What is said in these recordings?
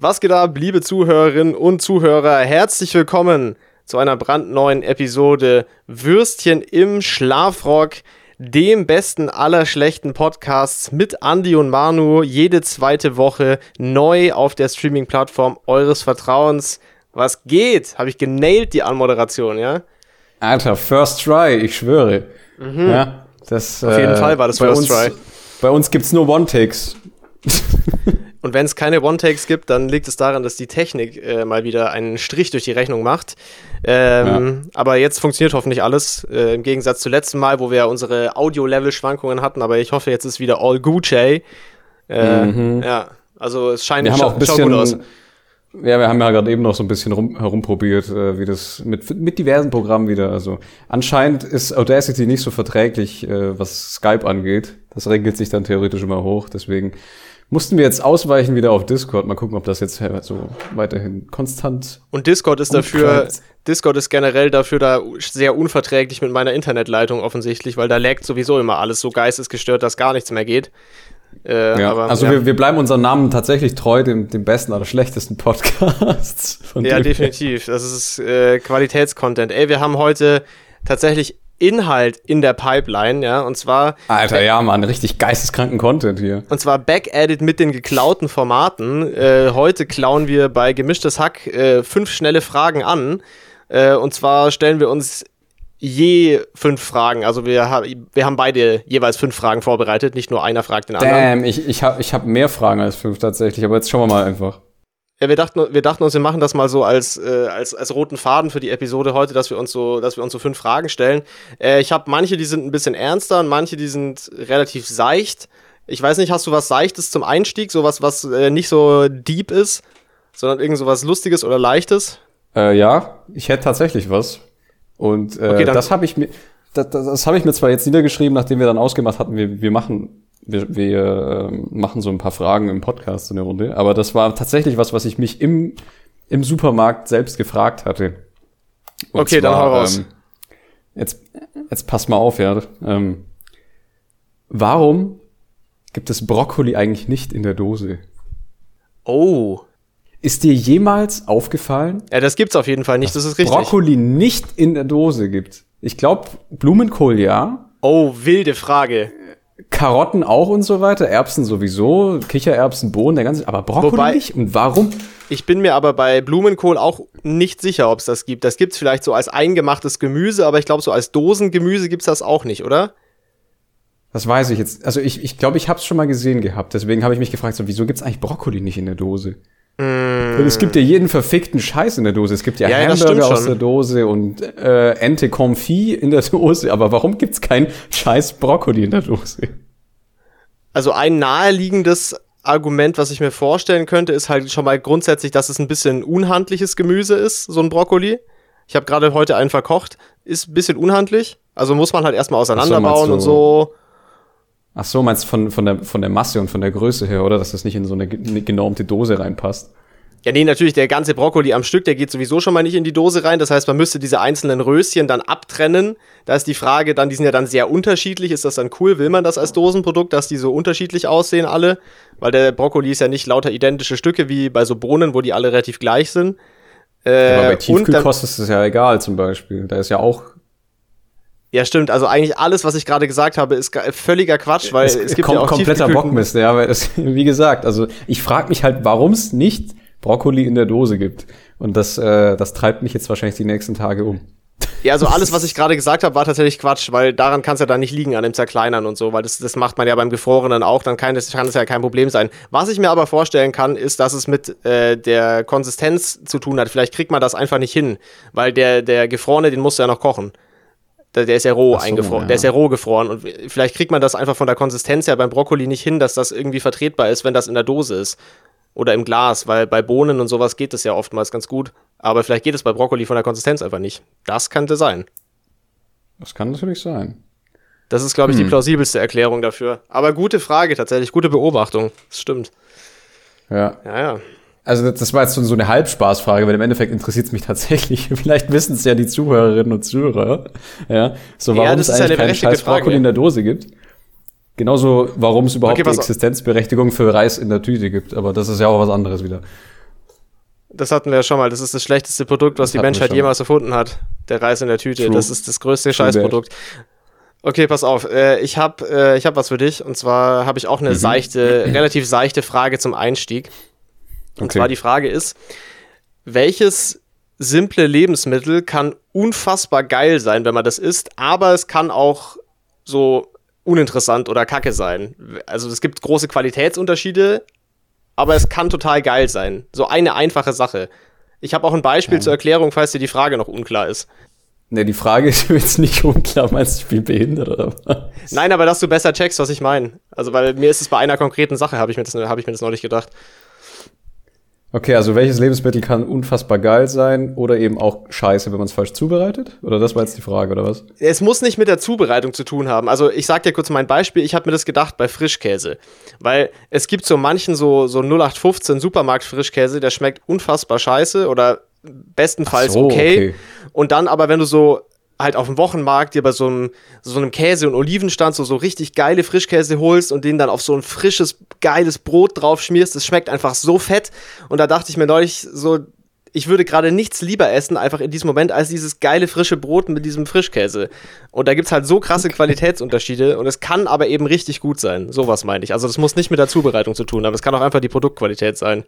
Was geht ab, liebe Zuhörerinnen und Zuhörer? Herzlich willkommen zu einer brandneuen Episode Würstchen im Schlafrock, dem besten aller schlechten Podcasts mit Andy und Manu, jede zweite Woche neu auf der Streaming-Plattform eures Vertrauens. Was geht? Habe ich genailt, die Anmoderation, ja? Alter, First Try, ich schwöre. Mhm. Ja, das, auf jeden äh, Fall war das First uns, Try. Bei uns gibt's nur One-Takes. Und wenn es keine One-Takes gibt, dann liegt es daran, dass die Technik äh, mal wieder einen Strich durch die Rechnung macht. Ähm, ja. Aber jetzt funktioniert hoffentlich alles, äh, im Gegensatz zu letzten Mal, wo wir unsere Audio-Level-Schwankungen hatten. Aber ich hoffe, jetzt ist wieder all Gucci. Äh, mhm. Ja, also es scheint wir haben auch ein bisschen, gut aus. Ja, wir haben ja gerade eben noch so ein bisschen rum, herumprobiert, äh, wie das mit, mit diversen Programmen wieder. Also anscheinend ist Audacity nicht so verträglich, äh, was Skype angeht. Das regelt sich dann theoretisch immer hoch. Deswegen mussten wir jetzt ausweichen wieder auf Discord. Mal gucken, ob das jetzt so weiterhin konstant. Und Discord ist dafür, Discord ist generell dafür da sehr unverträglich mit meiner Internetleitung offensichtlich, weil da laggt sowieso immer alles so geistesgestört, dass gar nichts mehr geht. Äh, ja, aber, also ja. Wir, wir bleiben unseren Namen tatsächlich treu, dem, dem besten oder schlechtesten Podcasts. ja, definitiv. Das ist äh, Qualitätscontent. Ey, wir haben heute tatsächlich Inhalt in der Pipeline, ja, und zwar. Alter, ja, Mann, richtig geisteskranken Content hier. Und zwar Back-Edit mit den geklauten Formaten. Äh, heute klauen wir bei Gemischtes Hack äh, fünf schnelle Fragen an. Äh, und zwar stellen wir uns je fünf Fragen. Also wir, ha wir haben beide jeweils fünf Fragen vorbereitet, nicht nur einer fragt den anderen. Damn, ich, ich habe ich hab mehr Fragen als fünf tatsächlich, aber jetzt schauen wir mal einfach. Ja, wir dachten, wir dachten uns, wir machen das mal so als, äh, als, als roten Faden für die Episode heute, dass wir uns so, dass wir uns so fünf Fragen stellen. Äh, ich habe manche, die sind ein bisschen ernster und manche, die sind relativ seicht. Ich weiß nicht, hast du was Seichtes zum Einstieg, sowas, was äh, nicht so deep ist, sondern irgend so was Lustiges oder Leichtes? Äh, ja, ich hätte tatsächlich was. Und äh, okay, das habe ich mir, das, das, das habe ich mir zwar jetzt niedergeschrieben, nachdem wir dann ausgemacht hatten, wir, wir machen wir, wir äh, machen so ein paar Fragen im Podcast in der Runde, aber das war tatsächlich was, was ich mich im, im Supermarkt selbst gefragt hatte. Und okay, zwar, dann hau raus. Ähm, jetzt, jetzt pass mal auf, ja. Ähm, warum gibt es Brokkoli eigentlich nicht in der Dose? Oh. Ist dir jemals aufgefallen? Ja, das gibt's auf jeden Fall nicht, das ist richtig. Brokkoli nicht in der Dose gibt. Ich glaube, Blumenkohl ja. Oh, wilde Frage. Karotten auch und so weiter, Erbsen sowieso, Kichererbsen, Bohnen, der ganze, aber Brokkoli Wobei, nicht? Und warum? Ich bin mir aber bei Blumenkohl auch nicht sicher, ob es das gibt. Das gibt es vielleicht so als eingemachtes Gemüse, aber ich glaube, so als Dosengemüse gibt es das auch nicht, oder? Das weiß ich jetzt. Also ich glaube, ich, glaub, ich habe es schon mal gesehen gehabt. Deswegen habe ich mich gefragt, so, wieso gibt es eigentlich Brokkoli nicht in der Dose? Mm. Es gibt ja jeden verfickten Scheiß in der Dose. Es gibt ja, ja Hamburger aus der Dose und äh, Ente Confit in der Dose. Aber warum gibt's kein Scheiß Brokkoli in der Dose? Also ein naheliegendes Argument, was ich mir vorstellen könnte, ist halt schon mal grundsätzlich, dass es ein bisschen unhandliches Gemüse ist, so ein Brokkoli. Ich habe gerade heute einen verkocht, ist ein bisschen unhandlich. Also muss man halt erstmal auseinanderbauen so, und so. Ach so, meinst du von, von, der, von der Masse und von der Größe her, oder? Dass das nicht in so eine genormte Dose reinpasst? Ja, nee, natürlich, der ganze Brokkoli am Stück, der geht sowieso schon mal nicht in die Dose rein. Das heißt, man müsste diese einzelnen Röschen dann abtrennen. Da ist die Frage dann, die sind ja dann sehr unterschiedlich. Ist das dann cool? Will man das als Dosenprodukt, dass die so unterschiedlich aussehen alle? Weil der Brokkoli ist ja nicht lauter identische Stücke wie bei so Bohnen, wo die alle relativ gleich sind. Äh, aber bei Tiefkühlkost ist es ja egal zum Beispiel. Da ist ja auch ja, stimmt. Also eigentlich alles, was ich gerade gesagt habe, ist völliger Quatsch, weil es, es gibt kom ja auch kompletter Bockmist. Ja, weil es, wie gesagt, also ich frage mich halt, warum es nicht Brokkoli in der Dose gibt. Und das, äh, das treibt mich jetzt wahrscheinlich die nächsten Tage um. Ja, also alles, was ich gerade gesagt habe, war tatsächlich Quatsch, weil daran kann es ja dann nicht liegen, an dem Zerkleinern und so, weil das, das macht man ja beim Gefrorenen auch, dann kann das ja kein Problem sein. Was ich mir aber vorstellen kann, ist, dass es mit äh, der Konsistenz zu tun hat. Vielleicht kriegt man das einfach nicht hin, weil der, der Gefrorene, den musst du ja noch kochen. Der, der ist ja roh so, eingefroren. Ja. Der ist ja roh gefroren. Und vielleicht kriegt man das einfach von der Konsistenz her beim Brokkoli nicht hin, dass das irgendwie vertretbar ist, wenn das in der Dose ist. Oder im Glas, weil bei Bohnen und sowas geht das ja oftmals ganz gut. Aber vielleicht geht es bei Brokkoli von der Konsistenz einfach nicht. Das könnte sein. Das kann natürlich sein. Das ist, glaube ich, hm. die plausibelste Erklärung dafür. Aber gute Frage tatsächlich, gute Beobachtung. Das stimmt. Ja. Ja, ja. Also das war jetzt so eine Halbspaßfrage, weil im Endeffekt interessiert es mich tatsächlich. Vielleicht wissen es ja die Zuhörerinnen und Zuhörer. Ja, so warum ja, es eigentlich keinen scheiß Brokkoli in der Dose gibt. Genauso, warum es überhaupt okay, die Existenzberechtigung für Reis in der Tüte gibt. Aber das ist ja auch was anderes wieder. Das hatten wir ja schon mal. Das ist das schlechteste Produkt, was Das die Menschheit jemals erfunden hat. Der Reis in der Tüte. True. Das ist das größte True Scheißprodukt. Okay, pass auf. Äh, ich habe äh, ich hab was für dich. Und zwar habe ich auch eine Mhm. seichte, relativ seichte Frage zum Einstieg. Und Okay. zwar die Frage ist, welches simple Lebensmittel kann unfassbar geil sein, wenn man das isst, aber es kann auch so uninteressant oder kacke sein. Also es gibt große Qualitätsunterschiede, aber es kann total geil sein. So eine einfache Sache. Ich habe auch ein Beispiel Ja. zur Erklärung, falls dir die Frage noch unklar ist. Ne, die Frage ist jetzt nicht unklar, meinst du, ich bin behindert oder was? Nein, aber dass du besser checkst, was ich meine. Also, weil mir ist es bei einer konkreten Sache, habe ich, mir das- hab ich mir das neulich gedacht. Okay, also welches Lebensmittel kann unfassbar geil sein oder eben auch scheiße, wenn man es falsch zubereitet? Oder das war jetzt die Frage, oder was? Es muss nicht mit der Zubereitung zu tun haben. Also ich sag dir kurz mein Beispiel. Ich habe mir das gedacht bei Frischkäse. Weil es gibt so manchen so, so 0815 Supermarkt-Frischkäse, der schmeckt unfassbar scheiße oder bestenfalls so, okay. okay. Und dann aber, wenn du so halt auf dem Wochenmarkt dir bei so einem, so einem Käse- und Olivenstand so, so richtig geile Frischkäse holst und den dann auf so ein frisches, geiles Brot drauf schmierst, das schmeckt einfach so fett. Und da dachte ich mir neulich so, ich würde gerade nichts lieber essen, einfach in diesem Moment, als dieses geile frische Brot mit diesem Frischkäse. Und da gibt's halt so krasse Qualitätsunterschiede und es kann aber eben richtig gut sein. Sowas meine ich. Also das muss nicht mit der Zubereitung zu tun haben, es kann auch einfach die Produktqualität sein.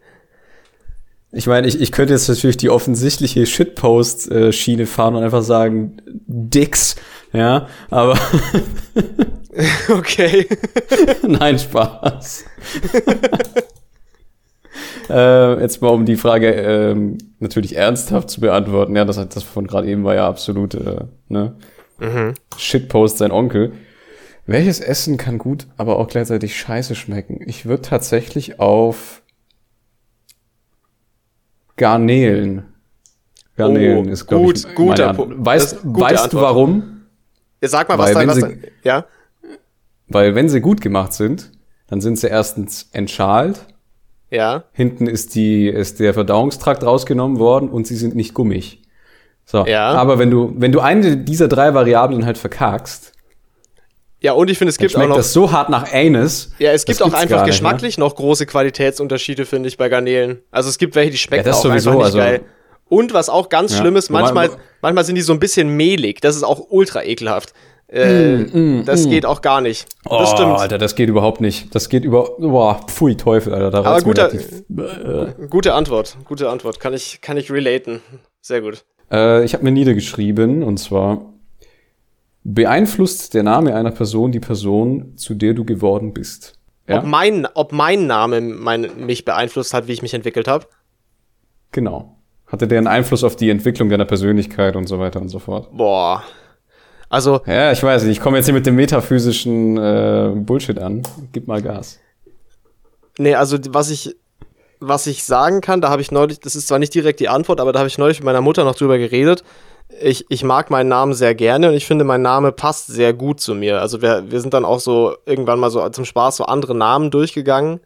Ich meine, ich, ich könnte jetzt natürlich die offensichtliche Shitpost-Schiene fahren und einfach sagen, Dicks, ja, aber Okay. nein, Spaß. äh, jetzt mal um die Frage ähm, natürlich ernsthaft zu beantworten. Ja, das, das von gerade eben war ja absolut, äh, ne? Shitpost sein Onkel. Welches Essen kann gut, aber auch gleichzeitig scheiße schmecken? Ich würde tatsächlich auf Garnelen. Garnelen Oh, ist, glaube gut, ich, guter meine Pu- Antwort. das Weißt, weißt du warum? Sag mal, was Weil da, was sie- da, ja? Weil wenn sie gut gemacht sind, dann sind sie erstens entschalt, Ja. hinten ist die ist der Verdauungstrakt rausgenommen worden und sie sind nicht gummig. So, Ja. aber wenn du wenn du eine dieser drei Variablen halt verkackst, Ja, und ich finde, es gibt auch noch. das so hart nach Anus. Ja, es gibt auch einfach nicht, geschmacklich noch große Qualitätsunterschiede, finde ich, bei Garnelen. Also es gibt welche, die schmecken Ja, das auch sowieso, einfach nicht also- geil. Und was auch ganz Ja. schlimm ist, manchmal, manchmal sind die so ein bisschen mehlig. Das ist auch ultra ekelhaft. Äh, das geht auch gar nicht. Oh, das stimmt. Alter, das geht überhaupt nicht. Das geht über boah, pfui Teufel, Alter, da Aber guter- relativ- Gute Antwort. Gute Antwort. Kann ich, kann ich relaten. Sehr gut. Äh, ich habe mir niedergeschrieben, und zwar beeinflusst der Name einer Person die Person, zu der du geworden bist. Ja, Ob, mein, ob mein Name mein, mich beeinflusst hat, wie ich mich entwickelt habe. genau. Hatte der einen Einfluss auf die Entwicklung deiner Persönlichkeit und so weiter und so fort? Boah. Also, Ja, ich weiß nicht. Ich komme jetzt hier mit dem metaphysischen äh, Bullshit an. Gib mal Gas. Nee, also was ich, was ich sagen kann, da habe ich neulich, das ist zwar nicht direkt die Antwort, aber da habe ich neulich mit meiner Mutter noch drüber geredet. Ich, ich mag meinen Namen sehr gerne und ich finde, mein Name passt sehr gut zu mir. Also wir, wir sind dann auch so irgendwann mal so zum Spaß so andere Namen durchgegangen.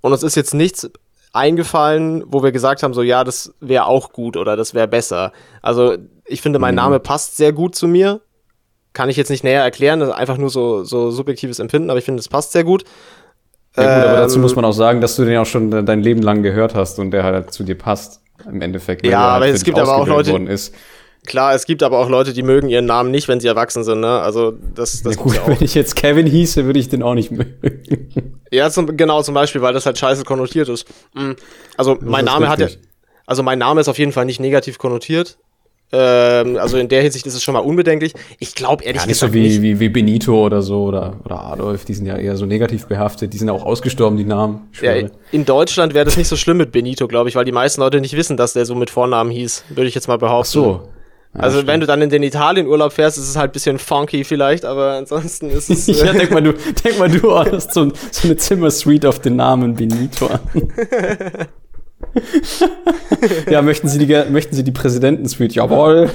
Und uns ist jetzt nichts eingefallen, wo wir gesagt haben, so ja, das wäre auch gut oder das wäre besser. Also ich finde, mein Mhm. Name passt sehr gut zu mir. Kann ich jetzt nicht näher erklären, das ist einfach nur so, so subjektives Empfinden, aber ich finde, es passt sehr gut. Ja gut, aber dazu Ähm, muss man auch sagen, dass du den auch schon de- dein Leben lang gehört hast und der halt zu dir passt. Im Endeffekt. Ja, halt aber es gibt aber auch Leute- Ist. Klar, es gibt aber auch Leute, die mögen ihren Namen nicht, wenn sie erwachsen sind, ne? Also das, das gibt's gut, ja wenn ich jetzt Kevin hieße, würde ich den auch nicht mögen. Ja, zum, genau, zum Beispiel, weil das halt scheiße konnotiert ist. Mm. Also mein ist Name hat ja, richtig. also mein Name ist auf jeden Fall nicht negativ konnotiert. Ähm, also in der Hinsicht ist es schon mal unbedenklich. Ich glaube ehrlich Ja, nicht gesagt so wie, nicht. wie, wie Benito oder so oder, oder Adolf, die sind ja eher so negativ behaftet. Die sind ja auch ausgestorben, die Namen. Ja, in Deutschland wäre das nicht so schlimm mit Benito, glaube ich, weil die meisten Leute nicht wissen, dass der so mit Vornamen hieß, würde ich jetzt mal behaupten. Ach so. Ja, also stimmt. wenn du dann in den Italien-Urlaub fährst, ist es halt ein bisschen funky vielleicht, aber ansonsten ist es. Ja, Äh, denk mal, du, denk mal, du ordnest so, so eine Zimmersuite auf den Namen Benito an. ja, möchten Sie die, möchten Sie die Präsidentensuite? Jawohl.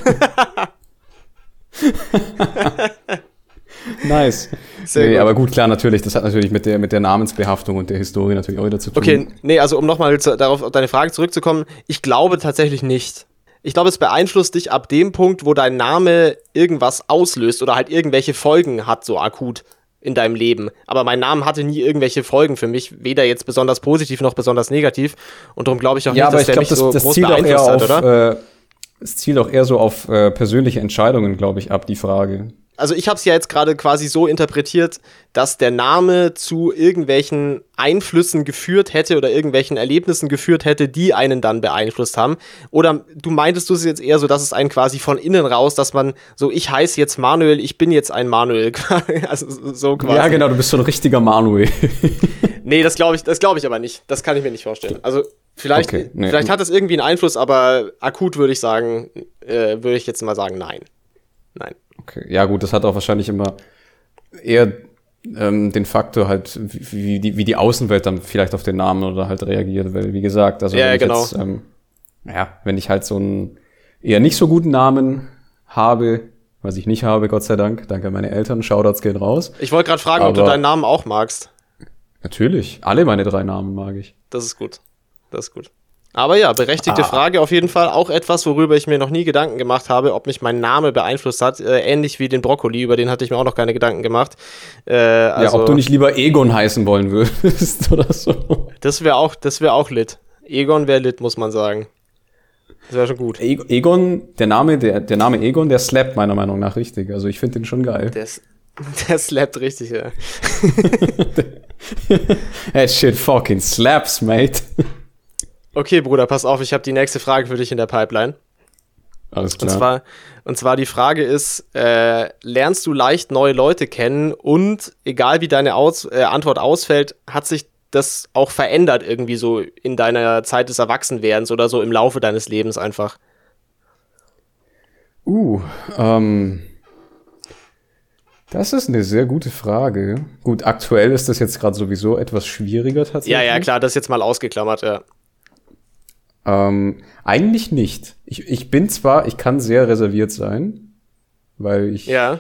nice. Sehr nee, gut. aber gut, klar, natürlich. Das hat natürlich mit der, mit der Namensbehaftung und der Historie natürlich auch wieder zu tun. Okay, nee, also um nochmal darauf auf deine Frage zurückzukommen, ich glaube tatsächlich nicht. Ich glaube, es beeinflusst dich ab dem Punkt, wo dein Name irgendwas auslöst oder halt irgendwelche Folgen hat, so akut. in deinem Leben. Aber mein Name hatte nie irgendwelche Folgen für mich, weder jetzt besonders positiv noch besonders negativ. Und darum glaube ich auch ja, nicht, dass der mich das, so das groß eher beeinflusst hat, auf, oder? Äh, es zielt auch eher so auf äh, persönliche Entscheidungen, glaube ich, ab, die Frage. Also ich habe es ja jetzt gerade quasi so interpretiert, dass der Name zu irgendwelchen Einflüssen geführt hätte oder irgendwelchen Erlebnissen geführt hätte, die einen dann beeinflusst haben. Oder du meintest du es jetzt eher so, dass es einen quasi von innen raus, dass man so, ich heiße jetzt Manuel, ich bin jetzt ein Manuel. also so quasi. Ja, genau, du bist so ein richtiger Manuel. Nee, das glaube ich, das glaube ich aber nicht. Das kann ich mir nicht vorstellen. Also vielleicht, Okay, nee. vielleicht hat das irgendwie einen Einfluss, aber akut würde ich sagen, äh, würde ich jetzt mal sagen, nein. Nein. Okay, ja gut, das hat auch wahrscheinlich immer eher ähm, den Faktor halt, wie, wie, die, wie die Außenwelt dann vielleicht auf den Namen oder halt reagiert, weil wie gesagt, also Ja, wenn ich genau. jetzt, ähm, ja, wenn ich halt so einen eher nicht so guten Namen habe, was ich nicht habe, Gott sei Dank, danke an meine Eltern, Shoutouts gehen raus. Ich wollte gerade fragen, ob du Aber- deinen Namen auch magst. Natürlich, alle meine drei Namen mag ich. Das ist gut. Das ist gut. Aber ja, berechtigte Ah. Frage auf jeden Fall. Auch etwas, worüber ich mir noch nie Gedanken gemacht habe, ob mich mein Name beeinflusst hat. Äh, ähnlich wie den Brokkoli, über den hatte ich mir auch noch keine Gedanken gemacht. Äh, also, ja, ob du nicht lieber Egon heißen wollen würdest oder so. Das wäre auch, das wäre auch lit. Egon wäre lit, muss man sagen. Das wäre schon gut. E- Egon, der Name, der, der Name Egon, der slappt meiner Meinung nach richtig. Also ich finde den schon geil. Der, der slappt richtig, ja. That shit fucking slaps, mate. Okay, Bruder, pass auf, ich habe die nächste Frage für dich in der Pipeline. Alles Und klar. zwar, und zwar die Frage ist, äh, lernst du leicht neue Leute kennen und egal wie deine Aus äh, Antwort ausfällt, hat sich das auch verändert irgendwie so in deiner Zeit des Erwachsenwerdens oder so im Laufe deines Lebens einfach? Uh, ähm, das ist eine sehr gute Frage. Gut, aktuell ist das jetzt gerade sowieso etwas schwieriger tatsächlich. Ja, ja, klar, das jetzt mal ausgeklammert, ja. Ähm, eigentlich nicht. Ich, ich bin zwar, ich kann sehr reserviert sein, weil ich Ja,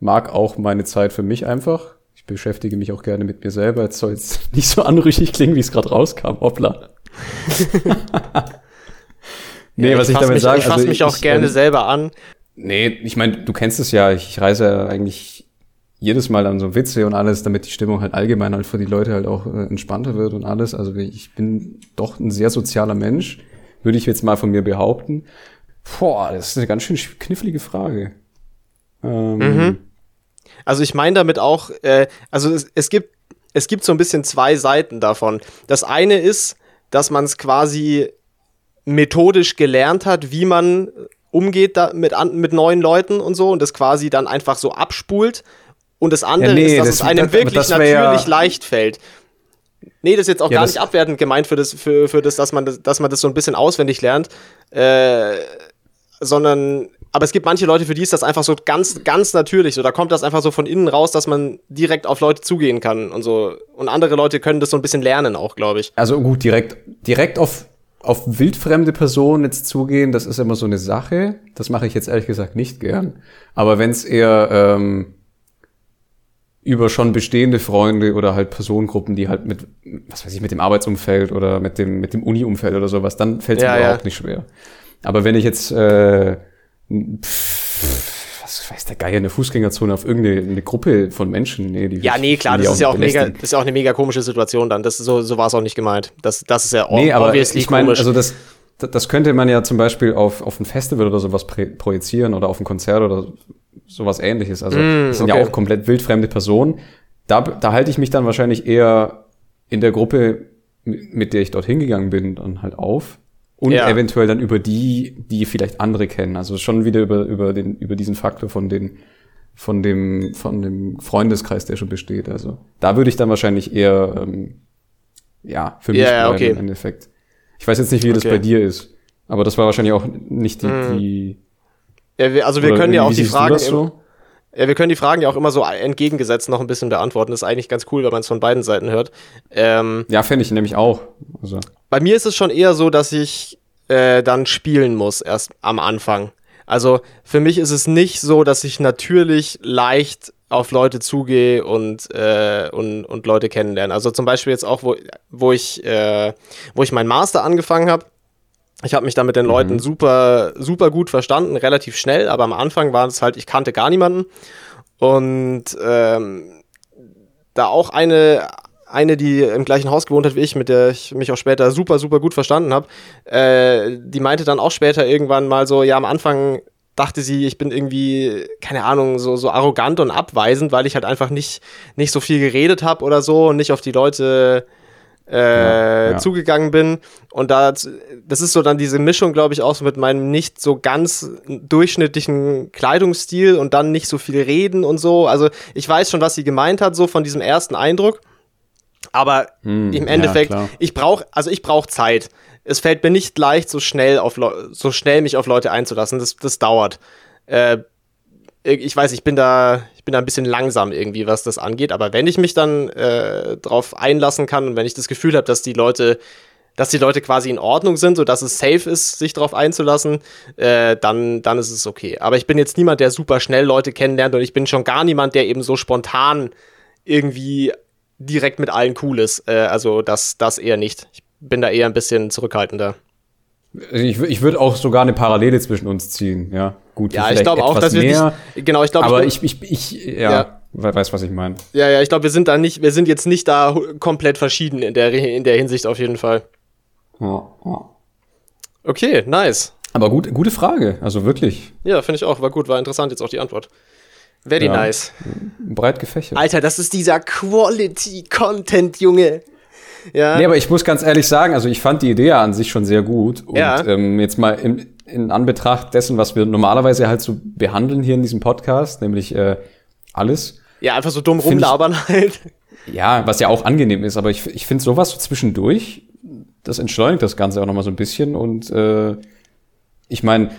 mag auch meine Zeit für mich einfach. Ich beschäftige mich auch gerne mit mir selber. Jetzt soll es nicht so anrüchig klingen, wie es gerade rauskam. Hoppla. nee, ja, was ich, fass damit sage, Ich fasse also mich auch ich, gerne ähm, selber an. Nee, ich meine, du kennst es ja, ich reise ja eigentlich jedes Mal an so Witze und alles, damit die Stimmung halt allgemein halt für die Leute halt auch äh, entspannter wird und alles. Also ich bin doch ein sehr sozialer Mensch, würde ich jetzt mal von mir behaupten. Boah, das ist eine ganz schön sch- knifflige Frage. Ähm, Mhm. Also ich meine damit auch, äh, also es, es gibt es gibt so ein bisschen zwei Seiten davon. Das eine ist, dass man es quasi methodisch gelernt hat, wie man umgeht da mit, mit neuen Leuten und so und das quasi dann einfach so abspult. Und das andere Ja, nee, ist, dass das- es einem das- wirklich das wär ja- natürlich leicht fällt. Nee, das ist jetzt auch Ja, gar nicht abwertend gemeint für das, für, für das, dass man das, dass man das so ein bisschen auswendig lernt. Äh, sondern, aber es gibt manche Leute, für die ist das einfach so ganz, ganz natürlich. So, da kommt das einfach so von innen raus, dass man direkt auf Leute zugehen kann und so. Und andere Leute können das so ein bisschen lernen auch, glaube ich. Also gut, direkt, direkt auf, auf wildfremde Personen jetzt zugehen, das ist immer so eine Sache. Das mache ich jetzt ehrlich gesagt nicht gern. Aber wenn es eher ähm, über schon bestehende Freunde oder halt Personengruppen, die halt mit, was weiß ich, mit dem Arbeitsumfeld oder mit dem, mit dem Uni-Umfeld oder sowas, dann fällt es Ja, mir ja. überhaupt nicht schwer. Aber wenn ich jetzt äh, pff, was weiß der Geier, eine Fußgängerzone auf irgendeine eine Gruppe von Menschen, nee, die Ja, nee, klar, das ist ja auch mega, das ist ja auch eine mega komische Situation dann. Das, so so war es auch nicht gemeint. Das, das ist ja Nee, aber ich meine, also das, das könnte man ja zum Beispiel auf, auf ein Festival oder sowas projizieren oder auf ein Konzert oder sowas ähnliches. Also Mm, das sind okay. ja auch komplett wildfremde Personen. Da, da halte ich mich dann wahrscheinlich eher in der Gruppe, mit der ich dort hingegangen bin, dann halt auf. Und Ja. eventuell dann über die, die vielleicht andere kennen. Also schon wieder über, über, den, über diesen Faktor von den, von dem, von dem Freundeskreis, der schon besteht. Also da würde ich dann wahrscheinlich eher, ähm, ja, für mich Ja, okay. im Endeffekt. Ich weiß jetzt nicht, wie das Okay. bei dir ist. Aber das war wahrscheinlich auch nicht die, Mm. die ja, also wir oder können ja auch die Fragen so? Ja, wir können die Fragen ja auch immer so entgegengesetzt noch ein bisschen beantworten. Das ist eigentlich ganz cool, wenn man es von beiden Seiten hört. Ähm, Ja, fände ich nämlich auch. Also, bei mir ist es schon eher so, dass ich äh, dann spielen muss, erst am Anfang. Also für mich ist es nicht so, dass ich natürlich leicht auf Leute zugehe und, äh, und, und Leute kennenlerne. Also zum Beispiel jetzt auch, wo, wo, ich, äh, wo ich meinen Master angefangen habe. Ich habe mich da mit den Leuten super, super gut verstanden, relativ schnell, aber am Anfang war es halt, ich kannte gar niemanden. Und ähm, da auch eine, eine, die im gleichen Haus gewohnt hat wie ich, mit der ich mich auch später super, super gut verstanden habe, äh, die meinte dann auch später irgendwann mal so, ja, am Anfang dachte sie, ich bin irgendwie, keine Ahnung, so, so arrogant und abweisend, weil ich halt einfach nicht, nicht so viel geredet habe oder so und nicht auf die Leute äh, ja, ja. zugegangen bin. Und da, das ist so dann diese Mischung, glaube ich, auch so mit meinem nicht so ganz durchschnittlichen Kleidungsstil und dann nicht so viel reden und so. Also ich weiß schon, was sie gemeint hat, so von diesem ersten Eindruck. Aber hm, im Endeffekt, ja, ich brauche, also ich brauche Zeit. Es fällt mir nicht leicht, so schnell auf so schnell mich auf Leute einzulassen. Das, das dauert. Äh, ich weiß, ich bin da, bin da ein bisschen langsam irgendwie, was das angeht. Aber wenn ich mich dann äh, drauf einlassen kann und wenn ich das Gefühl habe, dass die Leute, dass die Leute quasi in Ordnung sind, so dass es safe ist, sich darauf einzulassen, äh, dann, dann ist es okay. Aber ich bin jetzt niemand, der super schnell Leute kennenlernt und ich bin schon gar niemand, der eben so spontan irgendwie direkt mit allen cool ist. Äh, also das, das eher nicht. Ich bin da eher ein bisschen zurückhaltender. Ich, ich würde auch sogar eine Parallele zwischen uns ziehen, ja. Gut, ja, ich glaube auch, dass wir mehr, nicht, genau, ich glaube, aber ich, ich, ich, ja, ja. weiß, was ich meine. Ja, ja, ich glaube, wir sind da nicht, wir sind jetzt nicht da komplett verschieden in der, in der Hinsicht auf jeden Fall. Ja, ja. Okay, nice. Aber gut, gute Frage, also wirklich. Ja, finde ich auch, war gut, war interessant jetzt auch die Antwort. Very ja. nice. Breit gefächert. Alter, das ist dieser Quality-Content, Junge. Ja. Nee, aber ich muss ganz ehrlich sagen, also ich fand die Idee an sich schon sehr gut. Und ja. ähm, jetzt mal in, in Anbetracht dessen, was wir normalerweise halt so behandeln hier in diesem Podcast, nämlich äh, alles. Ja, einfach so dumm rumlabern ich, halt. Ja, was ja auch angenehm ist, aber ich, ich finde sowas so zwischendurch, das entschleunigt das Ganze auch nochmal so ein bisschen. Und äh, ich meine,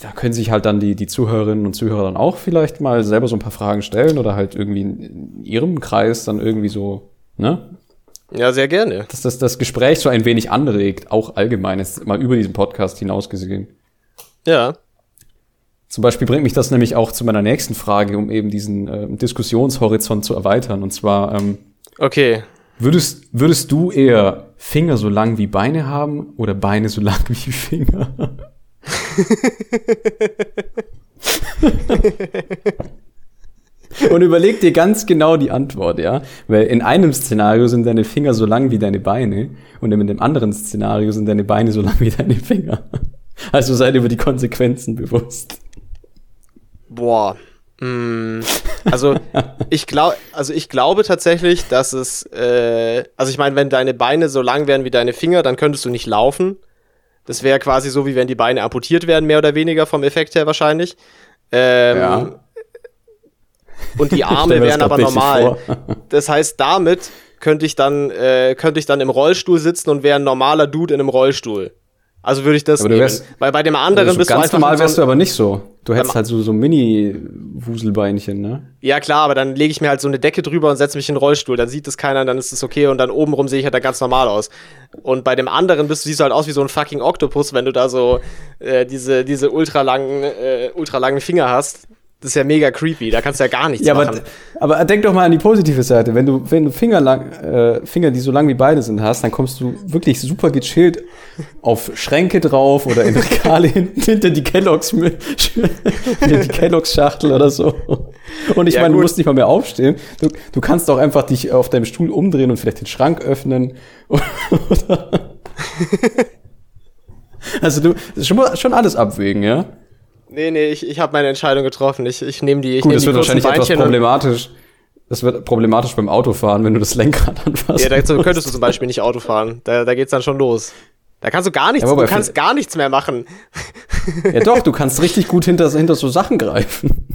da können sich halt dann die, die Zuhörerinnen und Zuhörer dann auch vielleicht mal selber so ein paar Fragen stellen oder halt irgendwie in ihrem Kreis dann irgendwie so, ne? Ja, sehr gerne. Dass das das Gespräch so ein wenig anregt, auch allgemein, ist mal über diesen Podcast hinaus gesehen. Ja. Zum Beispiel bringt mich das nämlich auch zu meiner nächsten Frage, um eben diesen äh, Diskussionshorizont zu erweitern. Und zwar, ähm, okay. Würdest, würdest du eher Finger so lang wie Beine haben oder Beine so lang wie Finger? Und überleg dir ganz genau die Antwort, ja. Weil in einem Szenario sind deine Finger so lang wie deine Beine und in dem anderen Szenario sind deine Beine so lang wie deine Finger. Also sei dir über die Konsequenzen bewusst. Boah. Mm, also ich glaube, also ich glaube tatsächlich, dass es, äh, also ich meine, wenn deine Beine so lang wären wie deine Finger, dann könntest du nicht laufen. Das wäre quasi so, wie wenn die Beine amputiert werden, mehr oder weniger vom Effekt her wahrscheinlich. Ähm, ja. Und die Arme wären aber normal. Das heißt, damit könnte ich dann, äh, könnte ich dann im Rollstuhl sitzen und wäre ein normaler Dude in einem Rollstuhl. Also würde ich das aber wärst, Weil bei dem anderen also bist du einfach. Ganz normal wärst du aber nicht so. Du hättest halt so, so Mini-Wuselbeinchen, ne? Ja, klar, aber dann lege ich mir halt so eine Decke drüber und setze mich in den Rollstuhl. Dann sieht das keiner, dann ist es okay und dann obenrum sehe ich halt da ganz normal aus. Und bei dem anderen bist du, siehst du halt aus wie so ein fucking Oktopus, wenn du da so äh, diese, diese ultralangen, äh, ultralangen Finger hast. Das ist ja mega creepy, da kannst du ja gar nichts ja, machen. Aber, aber denk doch mal an die positive Seite. Wenn du, wenn du Finger, lang, äh, Finger, die so lang wie beide sind, hast, dann kommst du wirklich super gechillt auf Schränke drauf oder in Regale hinter die Kelloggs, die Kelloggs Schachtel oder so. Und ich ja, meine, du musst nicht mal mehr aufstehen. Du, du kannst auch einfach dich auf deinem Stuhl umdrehen und vielleicht den Schrank öffnen. also du, schon, schon alles abwägen, ja? Nee, nee, ich, ich habe meine Entscheidung getroffen. Ich, ich nehme die. Ich Gut, nehm das wird wahrscheinlich Beinchen etwas problematisch. Das wird problematisch beim Autofahren, wenn du das Lenkrad anfasst. Ja, da könntest du zum Beispiel nicht Auto fahren. Da, da geht's dann schon los. Da kannst du gar nichts, ja, du kannst gar nichts mehr machen. Ja doch, du kannst richtig gut hinter, hinter so Sachen greifen.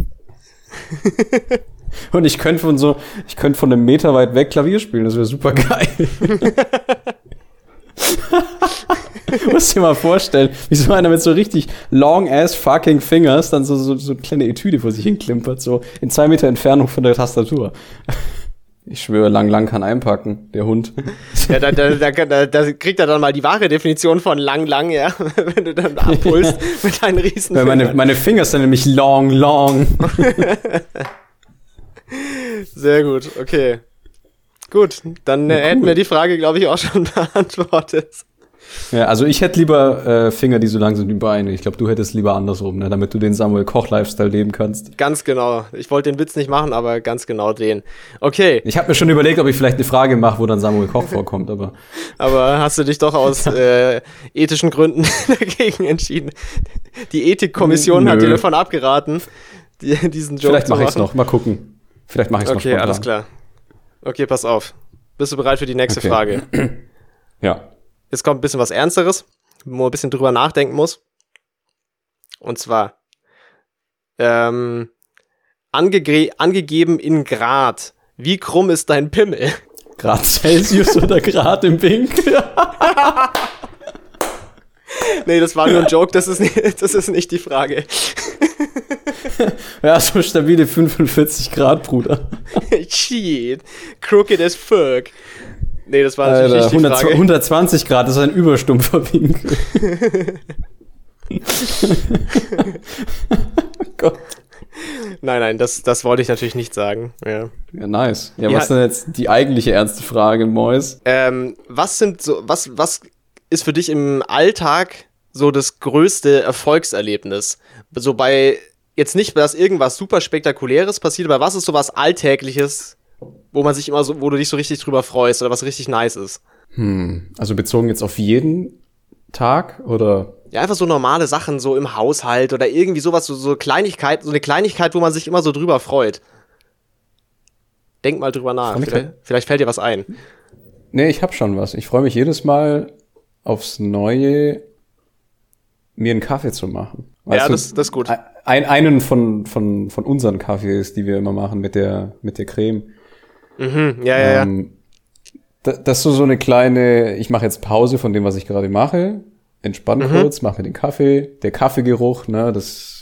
Und ich könnte von so, ich könnte von einem Meter weit weg Klavier spielen, das wäre super geil. Musst dir mal vorstellen, wie so einer mit so richtig long ass fucking Fingers dann so, so, so eine kleine Etüde vor sich hinklimpert, so in zwei Meter Entfernung von der Tastatur. Ich schwöre, lang, lang kann einpacken, der Hund. Ja, da, da, da, da, kriegt er dann mal die wahre Definition von lang, lang, ja, wenn du dann abholst mit deinen riesen Weil meine, meine Finger sind nämlich long, long. Sehr gut, okay. Gut, dann äh, ja, cool. hätten wir die Frage, glaube ich, auch schon beantwortet. Ja, also ich hätte lieber äh, Finger, die so lang sind wie Beine. Ich glaube, du hättest lieber andersrum, ne? damit du den Samuel Koch-Lifestyle leben kannst. Ganz genau. Ich wollte den Witz nicht machen, aber ganz genau den. Okay. Ich habe mir schon überlegt, ob ich vielleicht eine Frage mache, wo dann Samuel Koch vorkommt, aber. aber hast du dich doch aus äh, ethischen Gründen dagegen entschieden? Die Ethikkommission hat dir davon abgeraten, die, diesen Joke Vielleicht mache ich es noch. Mal gucken. Vielleicht mache ich es okay, noch. Okay, alles klar. Okay, pass auf. Bist du bereit für die nächste okay. Frage? ja. Jetzt kommt ein bisschen was Ernsteres, wo man ein bisschen drüber nachdenken muss. Und zwar ähm, ange angegeben in Grad. Wie krumm ist dein Pimmel? Grad Celsius oder Grad im Winkel? nee, das war nur ein Joke, das ist nicht, das ist nicht die Frage. ja, so stabile 45 Grad, Bruder. Shit. Crooked as fuck. Nee, das war natürlich Alter, nicht die Frage. 120 Grad ist ein überstumpfer Winkel. Gott. Nein, nein, das, das wollte ich natürlich nicht sagen. Ja, ja nice. Ja, ja, was ist denn jetzt die eigentliche ernste Frage, Mois? Ähm, was sind so, was, was ist für dich im Alltag so das größte Erfolgserlebnis? So bei, jetzt nicht, dass irgendwas super Spektakuläres passiert, aber was ist so was Alltägliches, wo man sich immer so, wo du dich so richtig drüber freust oder was richtig nice ist? Hm, also bezogen jetzt auf jeden Tag oder? Ja, einfach so normale Sachen, so im Haushalt oder irgendwie sowas, so, so Kleinigkeit, so eine Kleinigkeit, wo man sich immer so drüber freut. Denk mal drüber nach. Vielleicht, vielleicht, fällt dir was ein. Nee, ich hab schon was. Ich freue mich jedes Mal aufs Neue, mir einen Kaffee zu machen. Weißt ja, das, das ist gut. Ein, einen von, von, von unseren Kaffees, die wir immer machen mit der, mit der Creme. Mhm, ja, ja, ähm, ja. Das ist so, so eine kleine, ich mache jetzt Pause von dem, was ich gerade mache, entspann mhm. kurz, mache mir den Kaffee, der Kaffeegeruch, ne, das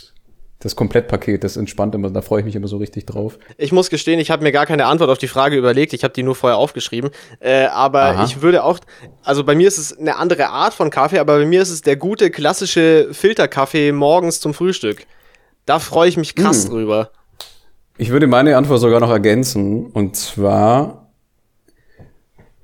das Komplettpaket, das entspannt immer, da freue ich mich immer so richtig drauf. Ich muss gestehen, ich habe mir gar keine Antwort auf die Frage überlegt, ich habe die nur vorher aufgeschrieben. Äh, aber Aha. ich würde auch, also bei mir ist es eine andere Art von Kaffee, aber bei mir ist es der gute klassische Filterkaffee morgens zum Frühstück. Da freue ich mich krass hm. drüber. Ich würde meine Antwort sogar noch ergänzen. Und zwar,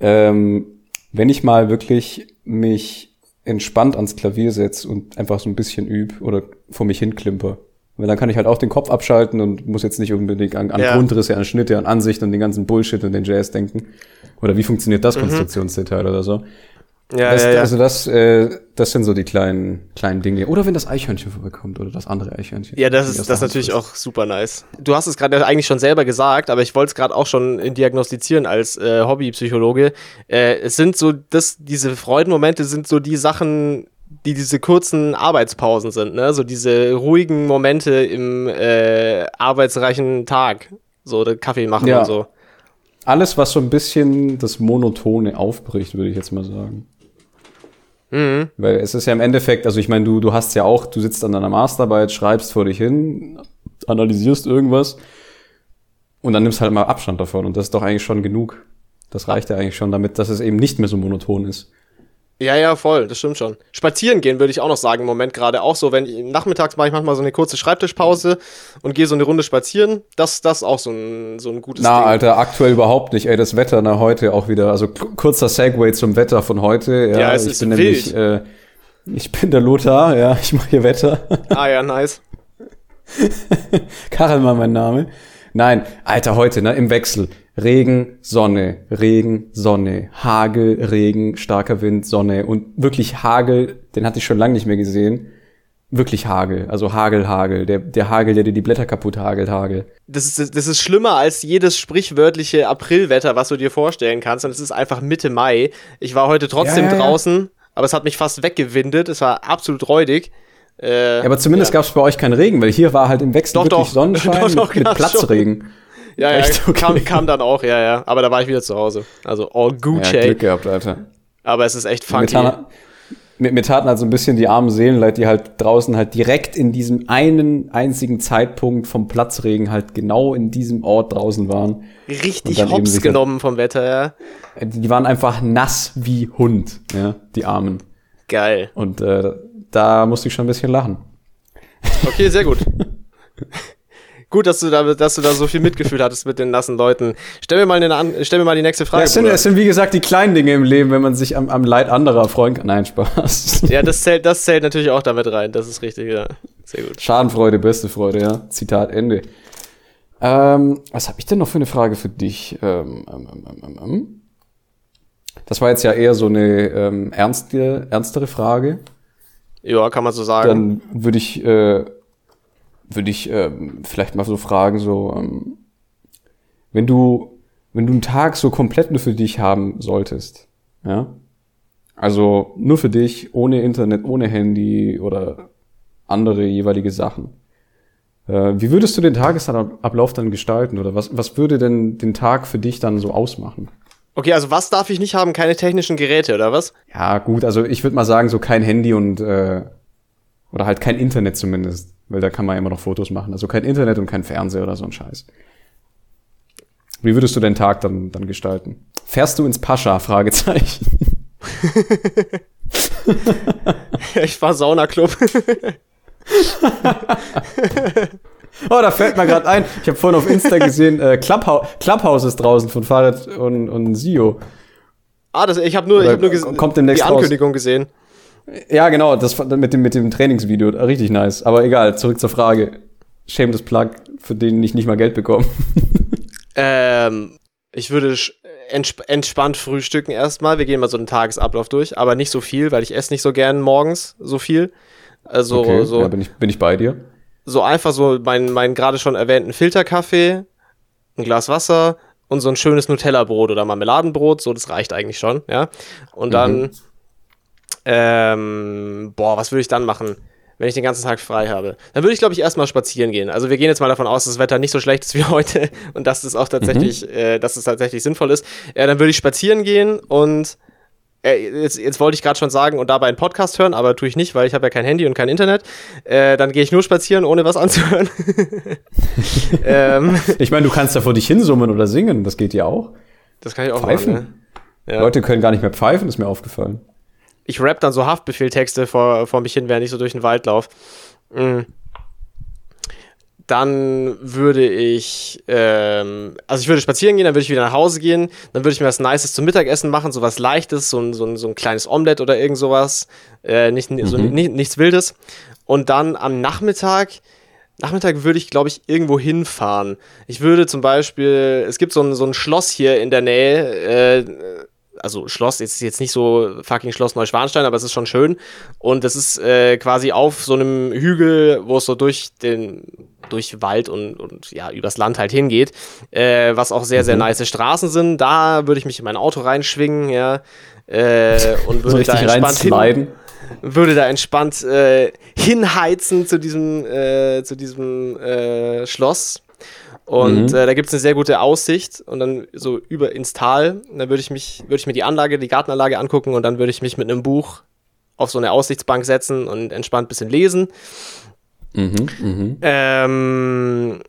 ähm, wenn ich mal wirklich mich entspannt ans Klavier setze und einfach so ein bisschen üb oder vor mich hin klimper. Weil dann kann ich halt auch den Kopf abschalten und muss jetzt nicht unbedingt an, an ja. Grundrisse, an Schnitte, an Ansicht und den ganzen Bullshit und den Jazz denken. Oder wie funktioniert das mhm. Konstruktionsdetail oder so. Ja, das, ja, ja. Also das, äh, das sind so die kleinen, kleinen Dinge. Oder wenn das Eichhörnchen vorbeikommt oder das andere Eichhörnchen. Ja, das ist das, natürlich ist. auch super nice. Du hast es gerade eigentlich schon selber gesagt, aber ich wollte es gerade auch schon diagnostizieren als äh, Hobbypsychologe. Äh, es sind so, das, diese Freudenmomente sind so die Sachen, die diese kurzen Arbeitspausen sind, ne? So diese ruhigen Momente im äh, arbeitsreichen Tag. So Kaffee machen ja. und so. Alles, was so ein bisschen das Monotone aufbricht, würde ich jetzt mal sagen. Mhm. Weil es ist ja im Endeffekt, also ich meine, du, du hast ja auch, du sitzt an deiner Masterarbeit, schreibst vor dich hin, analysierst irgendwas und dann nimmst halt mal Abstand davon und das ist doch eigentlich schon genug. Das reicht ja eigentlich schon damit, dass es eben nicht mehr so monoton ist. Ja, ja, voll, das stimmt schon. Spazieren gehen würde ich auch noch sagen im Moment gerade auch so, wenn ich, nachmittags mache ich manchmal so eine kurze Schreibtischpause und gehe so eine Runde spazieren. Das das auch so ein so ein gutes Na, Ding. Alter, aktuell überhaupt nicht. Ey, das Wetter na heute auch wieder, also kurzer Segway zum Wetter von heute. Ja, ja es ich ist bin wild. nämlich äh, ich bin der Lothar, ja, ich mache hier Wetter. Ah ja, nice. Karel mal mein Name. Nein, Alter, heute, ne, im Wechsel. Regen, Sonne, Regen, Sonne, Hagel, Regen, starker Wind, Sonne und wirklich Hagel, den hatte ich schon lange nicht mehr gesehen. Wirklich Hagel, also Hagel, Hagel, der, der Hagel, der dir die Blätter kaputt hagelt, Hagel. Das ist, das ist schlimmer als jedes sprichwörtliche Aprilwetter, was du dir vorstellen kannst. Und es ist einfach Mitte Mai. Ich war heute trotzdem ja, ja, ja. draußen, aber es hat mich fast weggewindet. Es war absolut räudig. Äh, ja, aber zumindest gab es bei euch keinen Regen, weil hier war halt im Wechsel doch, wirklich doch. Sonnenschein doch, doch, mit, mit Platzregen. Schon. Ja, ja, okay. kam, kam dann auch, ja, ja. Aber da war ich wieder zu Hause. Also all Gucci. Ja, Glück gehabt, Alter. Aber es ist echt funky. Mir, mir, taten halt so ein bisschen die armen Seelen leid, die halt draußen halt direkt in diesem einen einzigen Zeitpunkt vom Platzregen halt genau in diesem Ort draußen waren. Richtig hops genommen vom Wetter, ja. Die waren einfach nass wie Hund, ja, die Armen. Geil. Und äh, da musste ich schon ein bisschen lachen. Okay, sehr gut. Gut, dass du, da, dass du da so viel Mitgefühl hattest mit den nassen Leuten. Stell mir mal, eine, stell mir mal die nächste Frage. Ja, es, sind, es sind, wie gesagt, die kleinen Dinge im Leben, wenn man sich am, am Leid anderer freuen kann. Nein, Spaß. Ja, das zählt, das zählt natürlich auch damit rein. Das ist richtig, ja. Sehr gut. Schadenfreude, beste Freude, ja. Zitat Ende. Ähm, was habe ich denn noch für eine Frage für dich? Ähm, ähm, ähm, ähm, ähm. das war jetzt ja eher so eine ähm, ernste, ernstere Frage. Ja, kann man so sagen. Dann würde ich äh, würde ich ähm, vielleicht mal so fragen, so, ähm, wenn du, wenn du einen Tag so komplett nur für dich haben solltest, ja, also nur für dich, ohne Internet, ohne Handy oder andere jeweilige Sachen. Äh, wie würdest du den Tagesablauf dann gestalten oder was, was würde denn den Tag für dich dann so ausmachen? Okay, also was darf ich nicht haben? Keine technischen Geräte oder was? Ja, gut, also ich würde mal sagen, so kein Handy und äh, oder halt kein Internet zumindest. Weil da kann man immer noch Fotos machen. Also kein Internet und kein Fernseher oder so ein Scheiß. Wie würdest du den Tag dann, dann gestalten? Fährst du ins Pascha? Fragezeichen. ich fahr Saunaclub. oh, da fällt mir gerade ein. Ich habe vorhin auf Insta gesehen, äh, Clubhouse, Clubhouse ist draußen von Fahrrad und, und Sio. Ah, das, ich habe nur, ich hab nur die Ankündigung raus. gesehen. Ja, genau, das mit dem, mit dem Trainingsvideo, richtig nice. Aber egal, zurück zur Frage. Shameless Plug, für den ich nicht mal Geld bekomme. ähm, ich würde entsp entspannt frühstücken erstmal. Wir gehen mal so einen Tagesablauf durch, aber nicht so viel, weil ich esse nicht so gern morgens so viel. Also okay, so. Ja, bin ich, bin ich bei dir. So einfach so meinen mein gerade schon erwähnten Filterkaffee, ein Glas Wasser und so ein schönes Nutella-Brot oder Marmeladenbrot, so das reicht eigentlich schon, ja. Und dann mhm ähm, boah, was würde ich dann machen, wenn ich den ganzen Tag frei habe? Dann würde ich, glaube ich, erstmal spazieren gehen. Also wir gehen jetzt mal davon aus, dass das Wetter nicht so schlecht ist wie heute und dass es auch tatsächlich, mhm. äh, dass es tatsächlich sinnvoll ist. Ja, dann würde ich spazieren gehen und äh, jetzt, jetzt wollte ich gerade schon sagen und dabei einen Podcast hören, aber tue ich nicht, weil ich habe ja kein Handy und kein Internet. Äh, dann gehe ich nur spazieren, ohne was anzuhören. ähm, ich meine, du kannst da vor dich hinsummen oder singen, das geht ja auch. Das kann ich auch pfeifen. Machen, ne? ja. Leute können gar nicht mehr pfeifen, ist mir aufgefallen ich rap dann so Haftbefehltexte vor, vor mich hin, während ich so durch den Wald laufe. Mhm. Dann würde ich, ähm, also ich würde spazieren gehen, dann würde ich wieder nach Hause gehen, dann würde ich mir was Nices zum Mittagessen machen, so was Leichtes, so ein, so ein, so ein kleines Omelett oder irgend sowas, äh, nicht, mhm. so, nicht, nichts Wildes. Und dann am Nachmittag, Nachmittag würde ich, glaube ich, irgendwo hinfahren. Ich würde zum Beispiel, es gibt so ein, so ein Schloss hier in der Nähe, äh, also Schloss, ist jetzt nicht so fucking Schloss Neuschwanstein, aber es ist schon schön. Und es ist äh, quasi auf so einem Hügel, wo es so durch den durch Wald und, und ja, übers Land halt hingeht, äh, was auch sehr, sehr mhm. nice Straßen sind. Da würde ich mich in mein Auto reinschwingen, ja, äh, und würde so da entspannt hin, würde da entspannt äh, hinheizen zu diesem, äh, zu diesem äh, Schloss und mhm. äh, da gibt es eine sehr gute Aussicht und dann so über ins Tal. Da würde ich mich, würde ich mir die Anlage, die Gartenanlage angucken und dann würde ich mich mit einem Buch auf so eine Aussichtsbank setzen und entspannt ein bisschen lesen. Mhm, mh. ähm,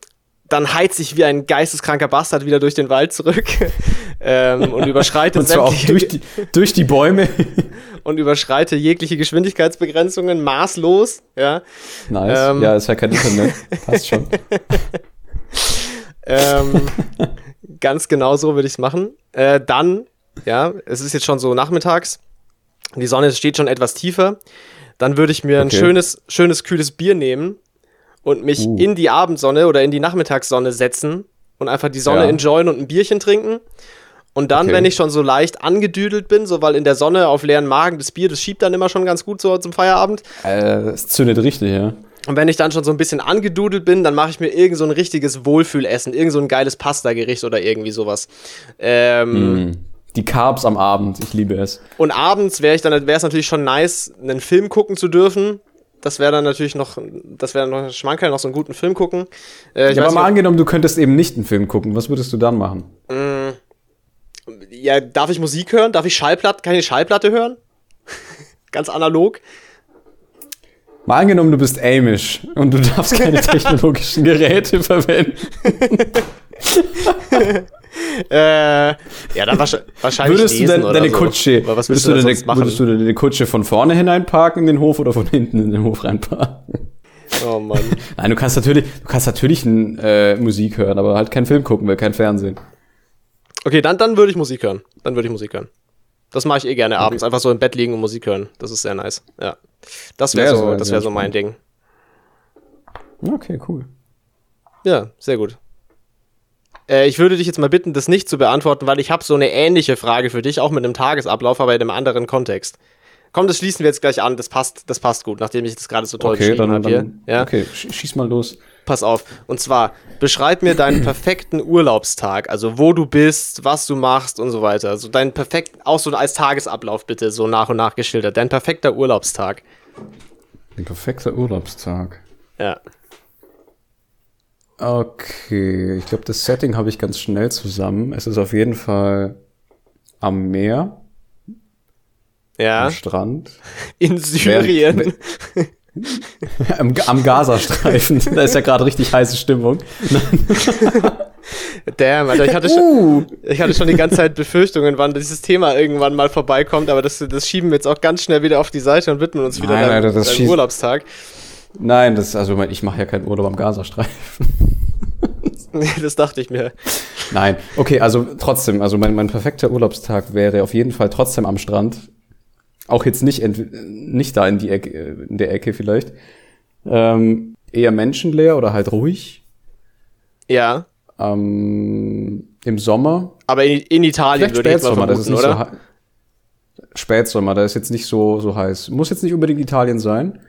dann heizt sich wie ein geisteskranker Bastard wieder durch den Wald zurück ähm, und überschreite und zwar auch durch die, durch die Bäume und überschreite jegliche Geschwindigkeitsbegrenzungen maßlos. Ja. Nice. Ähm, ja, ist ja kein Internet. Passt schon. Ähm, ganz genau so würde ich es machen. Äh, dann, ja, es ist jetzt schon so nachmittags, die Sonne steht schon etwas tiefer. Dann würde ich mir okay. ein schönes, schönes, kühles Bier nehmen und mich uh. in die Abendsonne oder in die Nachmittagssonne setzen und einfach die Sonne ja. enjoyen und ein Bierchen trinken. Und dann, okay. wenn ich schon so leicht angedüdelt bin, so weil in der Sonne auf leeren Magen das Bier, das schiebt dann immer schon ganz gut so zum Feierabend. Äh, es zündet richtig, ja. Und wenn ich dann schon so ein bisschen angedudelt bin, dann mache ich mir irgend so ein richtiges Wohlfühlessen, irgend so ein geiles Pasta-Gericht oder irgendwie sowas. Ähm, mm. Die Carbs am Abend, ich liebe es. Und abends wäre ich dann, wäre es natürlich schon nice, einen Film gucken zu dürfen. Das wäre dann natürlich noch, das wäre noch ein Schmankerl, noch so einen guten Film gucken. Äh, ja, aber mal angenommen, du könntest eben nicht einen Film gucken, was würdest du dann machen? Mm, ja, darf ich Musik hören? Darf ich Schallplatte, kann ich Schallplatte hören? Ganz analog. Mal angenommen, du bist Amish und du darfst keine technologischen Geräte verwenden. äh, ja, dann wahrscheinlich würdest du denn deine so. Kutsche, was würdest, du, du deine, würdest du deine Kutsche von vorne hinein parken in den Hof oder von hinten in den Hof reinparken? Oh Mann. Nein, du kannst natürlich, du kannst natürlich äh, Musik hören, aber halt keinen Film gucken, weil kein Fernsehen. Okay, dann, dann würde ich Musik hören. Dann würde ich Musik hören. Das mache ich eh gerne abends, einfach so im Bett liegen und Musik hören. Das ist sehr nice. Ja. Das wäre ja, so, das wäre so mein Ding. Okay, cool. Ja, sehr gut. Äh, ich würde dich jetzt mal bitten, das nicht zu beantworten, weil ich habe so eine ähnliche Frage für dich, auch mit einem Tagesablauf, aber in einem anderen Kontext. Komm, das schließen wir jetzt gleich an. Das passt, das passt gut, nachdem ich das gerade so toll okay, beschrieben habe hier. Ja? Okay, schieß mal los. Pass auf. Und zwar, beschreib mir deinen perfekten Urlaubstag. Also, wo du bist, was du machst und so weiter. Also, dein perfekt, auch so als Tagesablauf bitte, so nach und nach geschildert. Dein perfekter Urlaubstag. Ein perfekter Urlaubstag. Ja. Okay, ich glaube, das Setting habe ich ganz schnell zusammen. Es ist auf jeden Fall am Meer. Ja. Am Strand. In Syrien. am, am Gazastreifen. da ist ja gerade richtig heiße Stimmung. Damn, Alter, ich hatte, schon, uh. ich hatte schon die ganze Zeit Befürchtungen, wann dieses Thema irgendwann mal vorbeikommt, aber das, das schieben wir jetzt auch ganz schnell wieder auf die Seite und widmen uns wieder Nein, deinem, deinem Urlaubstag. Nein, das, also ich mache ja keinen Urlaub am Gazastreifen. nee, das dachte ich mir. Nein, okay, also trotzdem, also mein, mein perfekter Urlaubstag wäre auf jeden Fall trotzdem am Strand. Auch jetzt nicht, nicht da in, die Ecke, in der Ecke vielleicht. Ähm, eher menschenleer oder halt ruhig. Ja. Ähm, Im Sommer. Aber in, in Italien Vielleicht würde ich mal vermuten, das ist nicht oder? So Spätsommer, da ist jetzt nicht so, so heiß. Muss jetzt nicht unbedingt Italien sein.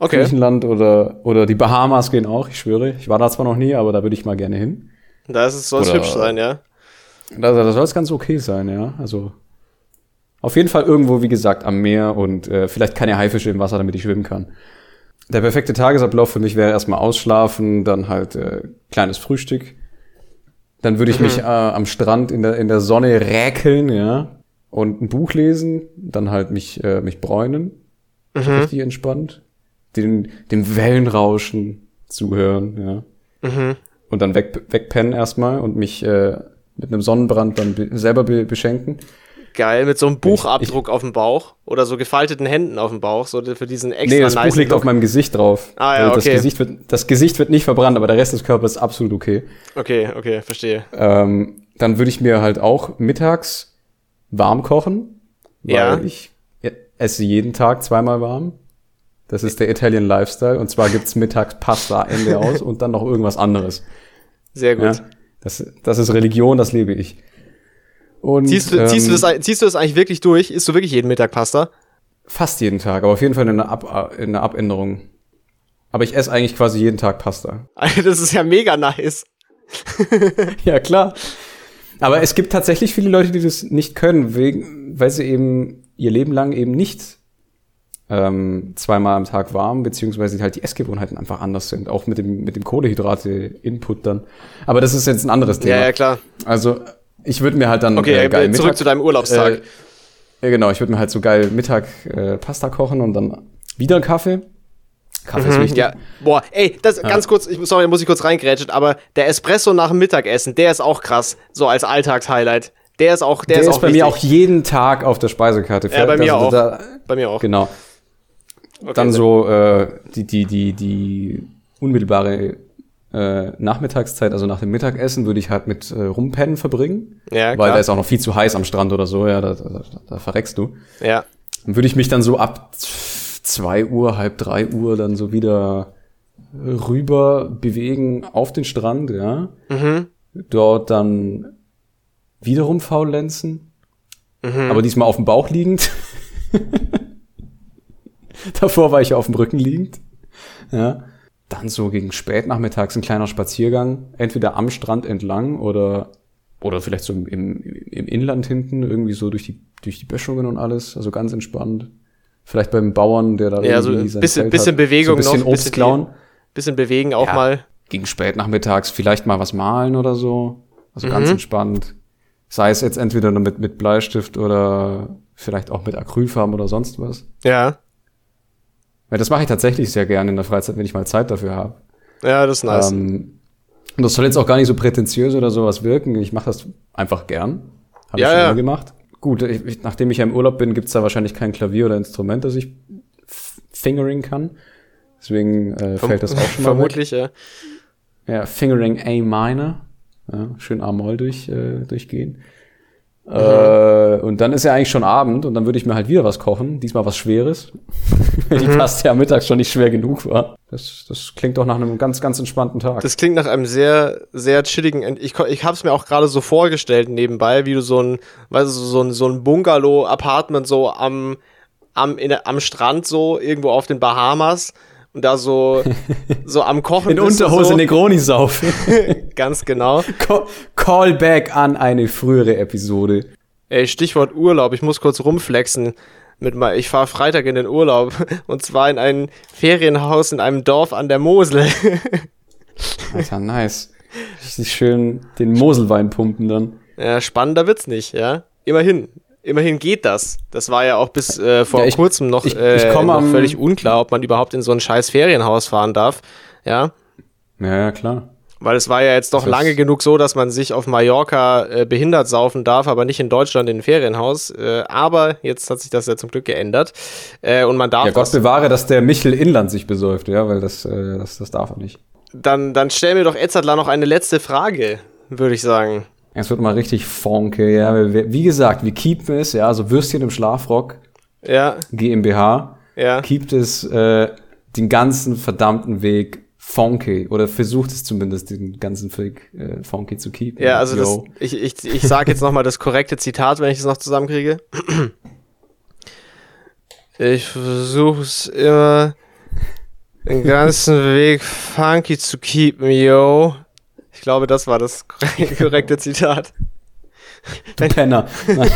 Okay. Griechenland oder, oder die Bahamas gehen auch, ich schwöre. Ich war da zwar noch nie, aber da würde ich mal gerne hin. Da soll es hübsch sein, ja. Da, da soll es ganz okay sein, ja. Also auf jeden Fall irgendwo, wie gesagt, am Meer und äh, vielleicht keine Haifische im Wasser, damit ich schwimmen kann. Der perfekte Tagesablauf für mich wäre erstmal ausschlafen, dann halt äh, kleines Frühstück. Dann würde ich mhm. mich äh, am Strand in der, in der Sonne räkeln, ja, und ein Buch lesen, dann halt mich, äh, mich bräunen. Mhm. Richtig entspannt den, dem Wellenrauschen zuhören, ja. Mhm. Und dann weg, wegpennen erstmal und mich äh, mit einem Sonnenbrand dann be selber be beschenken. Geil, mit so einem Buchabdruck ich, auf dem Bauch oder so gefalteten Händen auf dem Bauch, so für diesen extra Nee, das nice Buch liegt Look. auf meinem Gesicht drauf. Ah ja, okay. Das Gesicht, wird, das Gesicht wird nicht verbrannt, aber der Rest des Körpers ist absolut okay. Okay, okay, verstehe. Ähm, dann würde ich mir halt auch mittags warm kochen, weil ja. ich esse jeden Tag zweimal warm. Das ist der Italian Lifestyle. Und zwar gibt's mittags Pasta, Ende aus und dann noch irgendwas anderes. Sehr gut. Ja, das, das ist Religion, das lebe ich. Und, ziehst, du, ähm, ziehst, du das, ziehst du das eigentlich wirklich durch? Isst du wirklich jeden Mittag Pasta? Fast jeden Tag, aber auf jeden Fall in einer, Ab in einer Abänderung. Aber ich esse eigentlich quasi jeden Tag Pasta. Das ist ja mega nice. ja, klar. Aber es gibt tatsächlich viele Leute, die das nicht können, wegen, weil sie eben ihr Leben lang eben nicht ähm, zweimal am Tag warm, beziehungsweise halt die Essgewohnheiten einfach anders sind, auch mit dem, mit dem Kohlehydrate-Input dann. Aber das ist jetzt ein anderes Thema. Ja, ja, klar. Also, ich würde mir halt dann okay, äh, geil zurück Mittag, zu deinem Urlaubstag. Äh, ja, genau, ich würde mir halt so geil Mittag äh, Pasta kochen und dann wieder Kaffee. Kaffee mhm, ist wichtig. Ja. Boah, ey, das ja. ganz kurz, ich, sorry, muss ich kurz reingrätschen, aber der Espresso nach dem Mittagessen, der ist auch krass, so als Alltagshighlight. Der ist auch, der, der ist, ist auch bei wichtig. mir auch jeden Tag auf der Speisekarte. Ja, bei mir also auch. Da, bei mir auch. Genau. Okay, dann so äh, die, die, die, die unmittelbare äh, Nachmittagszeit, also nach dem Mittagessen, würde ich halt mit äh, Rumpennen verbringen. Ja, klar. Weil da ist auch noch viel zu heiß am Strand oder so, ja, da, da, da verreckst du. Ja. Dann würde ich mich dann so ab zwei Uhr, halb drei Uhr dann so wieder rüber bewegen auf den Strand, ja. Mhm. Dort dann wiederum faulenzen. Mhm. Aber diesmal auf dem Bauch liegend. Davor war ich auf dem Rücken liegend. Ja. Dann so gegen spätnachmittags ein kleiner Spaziergang, entweder am Strand entlang oder oder vielleicht so im, im Inland hinten, irgendwie so durch die, durch die Böschungen und alles, also ganz entspannt. Vielleicht beim Bauern, der da ja, so ein bisschen, bisschen Bewegung so ein bisschen noch, Obst klauen. Bisschen bewegen auch ja, mal. Gegen spätnachmittags vielleicht mal was malen oder so. Also mhm. ganz entspannt. Sei es jetzt entweder mit, mit Bleistift oder vielleicht auch mit Acrylfarben oder sonst was. Ja. Ja, das mache ich tatsächlich sehr gerne in der Freizeit, wenn ich mal Zeit dafür habe. Ja, das ist nice. Ähm, und das soll jetzt auch gar nicht so prätentiös oder sowas wirken. Ich mache das einfach gern. Habe ja, ich schon ja. gemacht. Gut, ich, nachdem ich ja im Urlaub bin, gibt's da wahrscheinlich kein Klavier oder Instrument, das ich fingering kann. Deswegen äh, fällt das auch schon mal Vermutlich, ja. Ja, Fingering A minor. Ja, schön A-Moll durch, äh, durchgehen. Äh, und dann ist ja eigentlich schon Abend und dann würde ich mir halt wieder was kochen. Diesmal was Schweres. Weil die Paste ja mittags schon nicht schwer genug war. Das, das klingt doch nach einem ganz, ganz entspannten Tag. Das klingt nach einem sehr, sehr chilligen. Ich, ich habe es mir auch gerade so vorgestellt nebenbei, wie du so ein, weißt du, so ein, so ein Bungalow-Apartment so am, am, in, am Strand so irgendwo auf den Bahamas und da so, so am Kochen in Unterhose so. Negroni saufen. Ganz genau. Ca- Callback an eine frühere Episode. Ey, Stichwort Urlaub. Ich muss kurz rumflexen. Mit mal, ich fahre Freitag in den Urlaub und zwar in ein Ferienhaus in einem Dorf an der Mosel. Alter, nice. Richtig schön den Moselwein pumpen dann. Ja, spannender wird's nicht, ja. Immerhin. Immerhin geht das. Das war ja auch bis äh, vor Ja, ich- kurzem noch, ich- äh, ich komm noch völlig unklar, ob man überhaupt in so ein scheiß Ferienhaus fahren darf. Ja. Ja, ja, klar. Weil es war ja jetzt doch Das lange genug so, dass man sich auf Mallorca äh, behindert saufen darf, aber nicht in Deutschland in ein Ferienhaus. Äh, aber jetzt hat sich das ja zum Glück geändert. Äh, und man darf Ja, Gott das, bewahre, dass der Michel Inland sich besäuft, ja, weil das, äh, das, das darf er nicht. dann, dann stell mir doch Edzardler noch eine letzte Frage, würde ich sagen. Es wird mal richtig funky, ja. Wie gesagt, wir keepen es, ja, also Würstchen im Schlafrock, Ja, GmbH, ja. keept es äh, den ganzen verdammten Weg funky oder versucht es zumindest den ganzen Weg äh, funky zu keepen. Ja, also das, ich, ich, ich sage jetzt nochmal das korrekte Zitat, wenn ich es noch zusammenkriege. Ich versuche es immer den ganzen Weg funky zu keepen, yo. Ich glaube, das war das korre- korrekte Zitat. Du Penner.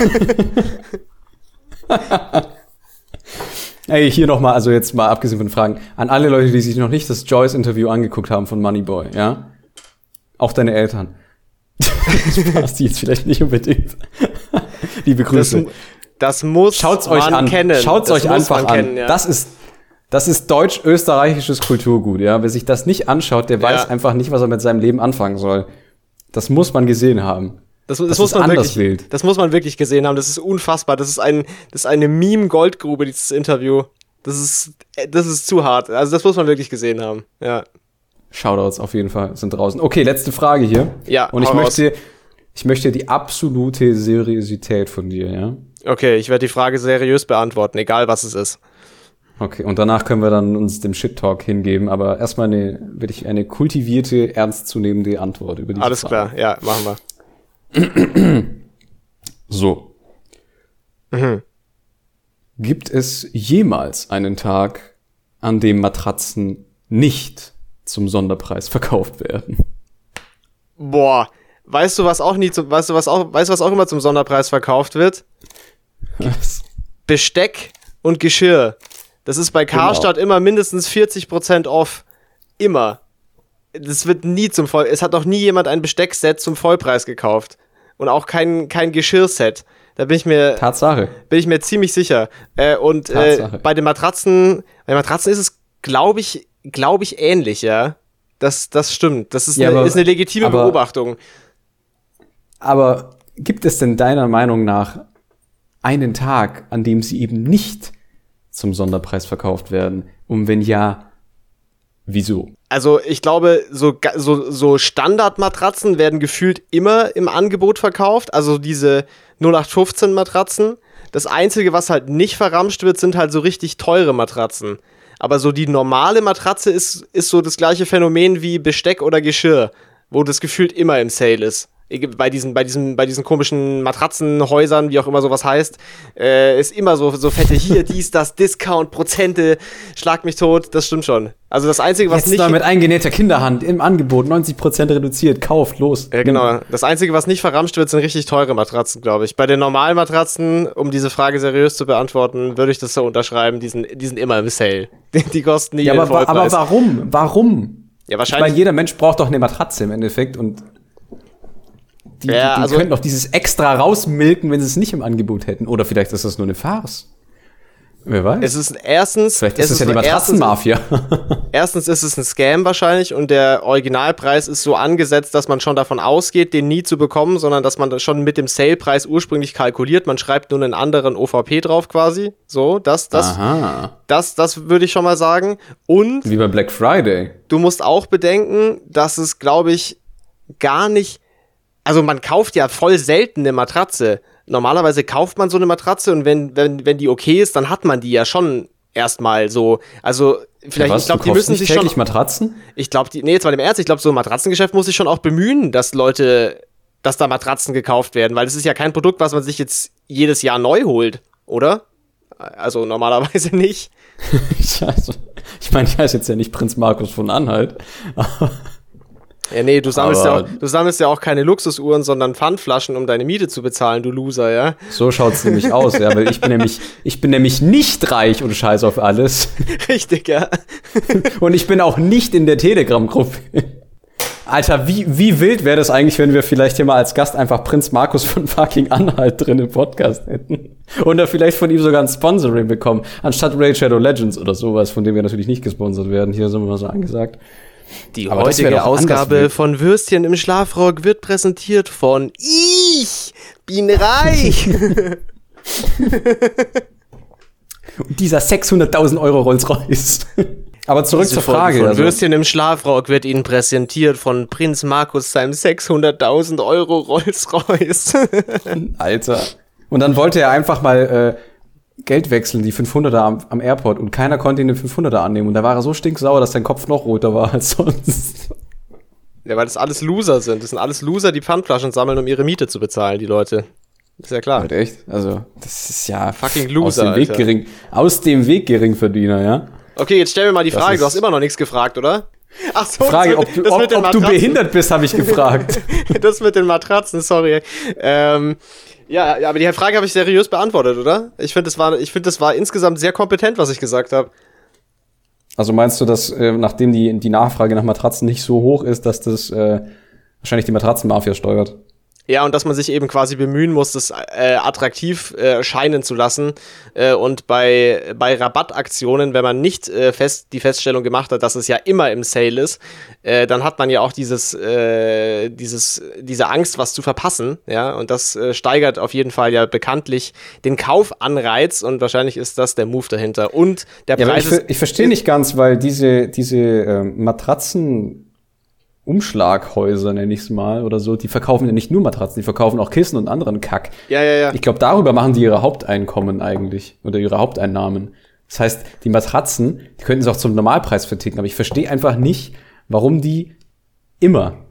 Ey, hier nochmal, also jetzt mal abgesehen von Fragen, an alle Leute, die sich noch nicht das Joyce-Interview angeguckt haben von Moneyboy, ja? Auch deine Eltern. Spaß, die jetzt vielleicht nicht unbedingt. Liebe Das, Grüße. das muss Schaut's euch man an. kennen. Schaut's das euch einfach an. kennen, ja. Das ist, das ist deutsch-österreichisches Kulturgut, ja? Wer sich das nicht anschaut, der weiß Ja. einfach nicht, was er mit seinem Leben anfangen soll. Das muss man gesehen haben. Das, das, Das muss ist man wirklich, wild. das muss man wirklich gesehen haben. Das ist unfassbar. Das ist ein, das ist eine Meme-Goldgrube, dieses Interview. Das ist, das ist zu hart. Also das muss man wirklich gesehen haben. Ja. Shoutouts auf jeden Fall sind draußen. Okay, letzte Frage hier. Ja, Und ich hau raus. möchte, ich möchte die absolute Seriosität von dir, ja? Okay, ich werde die Frage seriös beantworten, egal was es ist. Okay, und danach können wir dann uns dem Shit-Talk hingeben, aber erstmal eine, will ich eine kultivierte, ernstzunehmende Antwort über diese Alles Frage. klar, ja, machen wir. So. Mhm. Gibt es jemals einen Tag, an dem Matratzen nicht zum Sonderpreis verkauft werden? Boah, weißt du, was auch nie zum, weißt du, was auch, weißt du, was auch immer zum Sonderpreis verkauft wird? Was? Besteck und Geschirr. Das ist bei Karstadt immer mindestens 40% off. Immer. Das wird nie zum Voll. Es hat noch nie jemand ein Besteckset zum Vollpreis gekauft. Und auch kein, kein Geschirrset. Da bin ich mir, Tatsache. bin ich mir ziemlich sicher. Äh, und äh, bei den Matratzen, bei den Matratzen ist es, glaube ich, glaube ich, ähnlich, ja. Das, das stimmt. Das ist, Ja, eine, aber- ist eine legitime aber- Beobachtung. Aber gibt es denn deiner Meinung nach einen Tag, an dem sie eben nicht zum Sonderpreis verkauft werden? Und wenn ja, wieso? Also ich glaube, so, so, so Standardmatratzen werden gefühlt immer im Angebot verkauft. Also diese 0815 Matratzen. Das Einzige, was halt nicht verramscht wird, sind halt so richtig teure Matratzen. Aber so die normale Matratze ist, ist so das gleiche Phänomen wie Besteck oder Geschirr, wo das gefühlt immer im Sale ist. Bei diesen, bei diesen, bei diesen komischen Matratzenhäusern, wie auch immer sowas heißt, äh, ist immer so, so fette hier, dies, das, Discount, Prozente, schlag mich tot, das stimmt schon. Also das Einzige, was Jetzt nicht. mit eingenähter Kinderhand im Angebot, 90% reduziert, kauft, los. Ja, genau. Das Einzige, was nicht verramscht wird, sind richtig teure Matratzen, glaube ich. Bei den normalen Matratzen, um diese Frage seriös zu beantworten, würde ich das so unterschreiben, die sind, die sind immer im Sale. Die, die kosten nie Ja, aber, aber warum? Warum? ja, wahrscheinlich. jeder Mensch braucht doch eine Matratze im Endeffekt und die, Ja, die, die also- könnten doch dieses extra rausmilken, wenn sie es nicht im Angebot hätten. Oder vielleicht ist das nur eine Farce. Wer weiß. Es ist erstens. Vielleicht ist es, ja die Matratzenmafia. Erstens ist es ein Scam wahrscheinlich und der Originalpreis ist so angesetzt, dass man schon davon ausgeht, den nie zu bekommen, sondern dass man schon mit dem Salepreis ursprünglich kalkuliert. Man schreibt nur einen anderen OVP drauf quasi. So, das, das, Aha. das, das würde ich schon mal sagen. Und Wie bei Black Friday. du musst auch bedenken, dass es, glaube ich, gar nicht. Also man kauft ja voll selten eine Matratze. Normalerweise kauft man so eine Matratze und wenn, wenn, wenn die okay ist, dann hat man die ja schon erstmal so. Also vielleicht, Was, ich glaube, die müssen nicht sich schon. Matratzen? Ich glaube, die, nee, jetzt mal im Ernst, ich glaube, so ein Matratzengeschäft muss sich schon auch bemühen, dass Leute, dass da Matratzen gekauft werden, weil das ist ja kein Produkt, was man sich jetzt jedes Jahr neu holt, oder? Also normalerweise nicht. also, ich meine, ich heiße jetzt ja nicht Prinz Markus von Anhalt. Ja, nee, du sammelst, ja auch, du sammelst ja auch keine Luxusuhren, sondern Pfandflaschen, um deine Miete zu bezahlen, du Loser, ja? So schaut's nämlich aus, ja, weil ich bin nämlich, ich bin nämlich nicht reich und scheiß auf alles. Richtig, ja. Und ich bin auch nicht in der Telegram-Gruppe. Alter, wie, wie wild wäre das eigentlich, wenn wir vielleicht hier mal als Gast einfach Prinz Markus von fucking Anhalt drin im Podcast hätten? Und da vielleicht von ihm sogar ein Sponsoring bekommen, anstatt Raid Shadow Legends oder sowas, von dem wir natürlich nicht gesponsert werden. Hier sind wir mal so angesagt. Die Aber heutige Ausgabe von Würstchen im Schlafrock wird präsentiert von Ich bin reich. Und dieser 600.000 Euro Rolls-Royce. Aber zurück zur Frage. Von also- Würstchen im Schlafrock wird Ihnen präsentiert von Prinz Markus seinem 600.000 Euro Rolls-Royce. Alter. Und dann wollte er einfach mal äh, Geld wechseln, die 500er am, am Airport, und keiner konnte ihn den 500er annehmen. Und da war er so stinksauer, dass sein Kopf noch roter war als sonst. ja, weil das alles Loser sind. Das sind alles Loser, die Pfandflaschen sammeln, um ihre Miete zu bezahlen, die Leute. Ist ja klar. Halt echt? Also, das ist ja Fucking Loser, aus dem Weg Alter. gering, aus dem Weg Geringverdiener, ja. Okay, jetzt stell mir mal die Das Frage. Du hast immer noch nichts gefragt, oder? Ach so, Frage, ob du, ob, ob du behindert bist, habe ich gefragt. das mit den Matratzen, sorry. Ähm, ja, ja, aber die Frage habe ich seriös beantwortet, oder? Ich finde, das war, ich finde, das war insgesamt sehr kompetent, was ich gesagt habe. Also meinst du, dass äh, nachdem die, die Nachfrage nach Matratzen nicht so hoch ist, dass das äh, wahrscheinlich die Matratzenmafia steuert? Ja, und dass man sich eben quasi bemühen muss, das äh, attraktiv äh, scheinen zu lassen. Äh, und bei, bei Rabattaktionen, wenn man nicht äh, fest, die Feststellung gemacht hat, dass es ja immer im Sale ist, äh, dann hat man ja auch dieses, äh, dieses, diese Angst, was zu verpassen. Ja, und das steigert auf jeden Fall ja bekanntlich den Kaufanreiz und wahrscheinlich ist das der Move dahinter. Und der Ja, Preis ich, ich verstehe nicht ganz, weil diese, diese ähm, Matratzen Umschlaghäuser, nenne ich es mal, oder so, die verkaufen ja nicht nur Matratzen, die verkaufen auch Kissen und anderen Kack. Ja, ja, ja. Ich glaube, darüber machen die ihre Haupteinkommen eigentlich oder ihre Haupteinnahmen. Das heißt, die Matratzen, die könnten sie auch zum Normalpreis verticken, aber ich verstehe einfach nicht, warum die immer,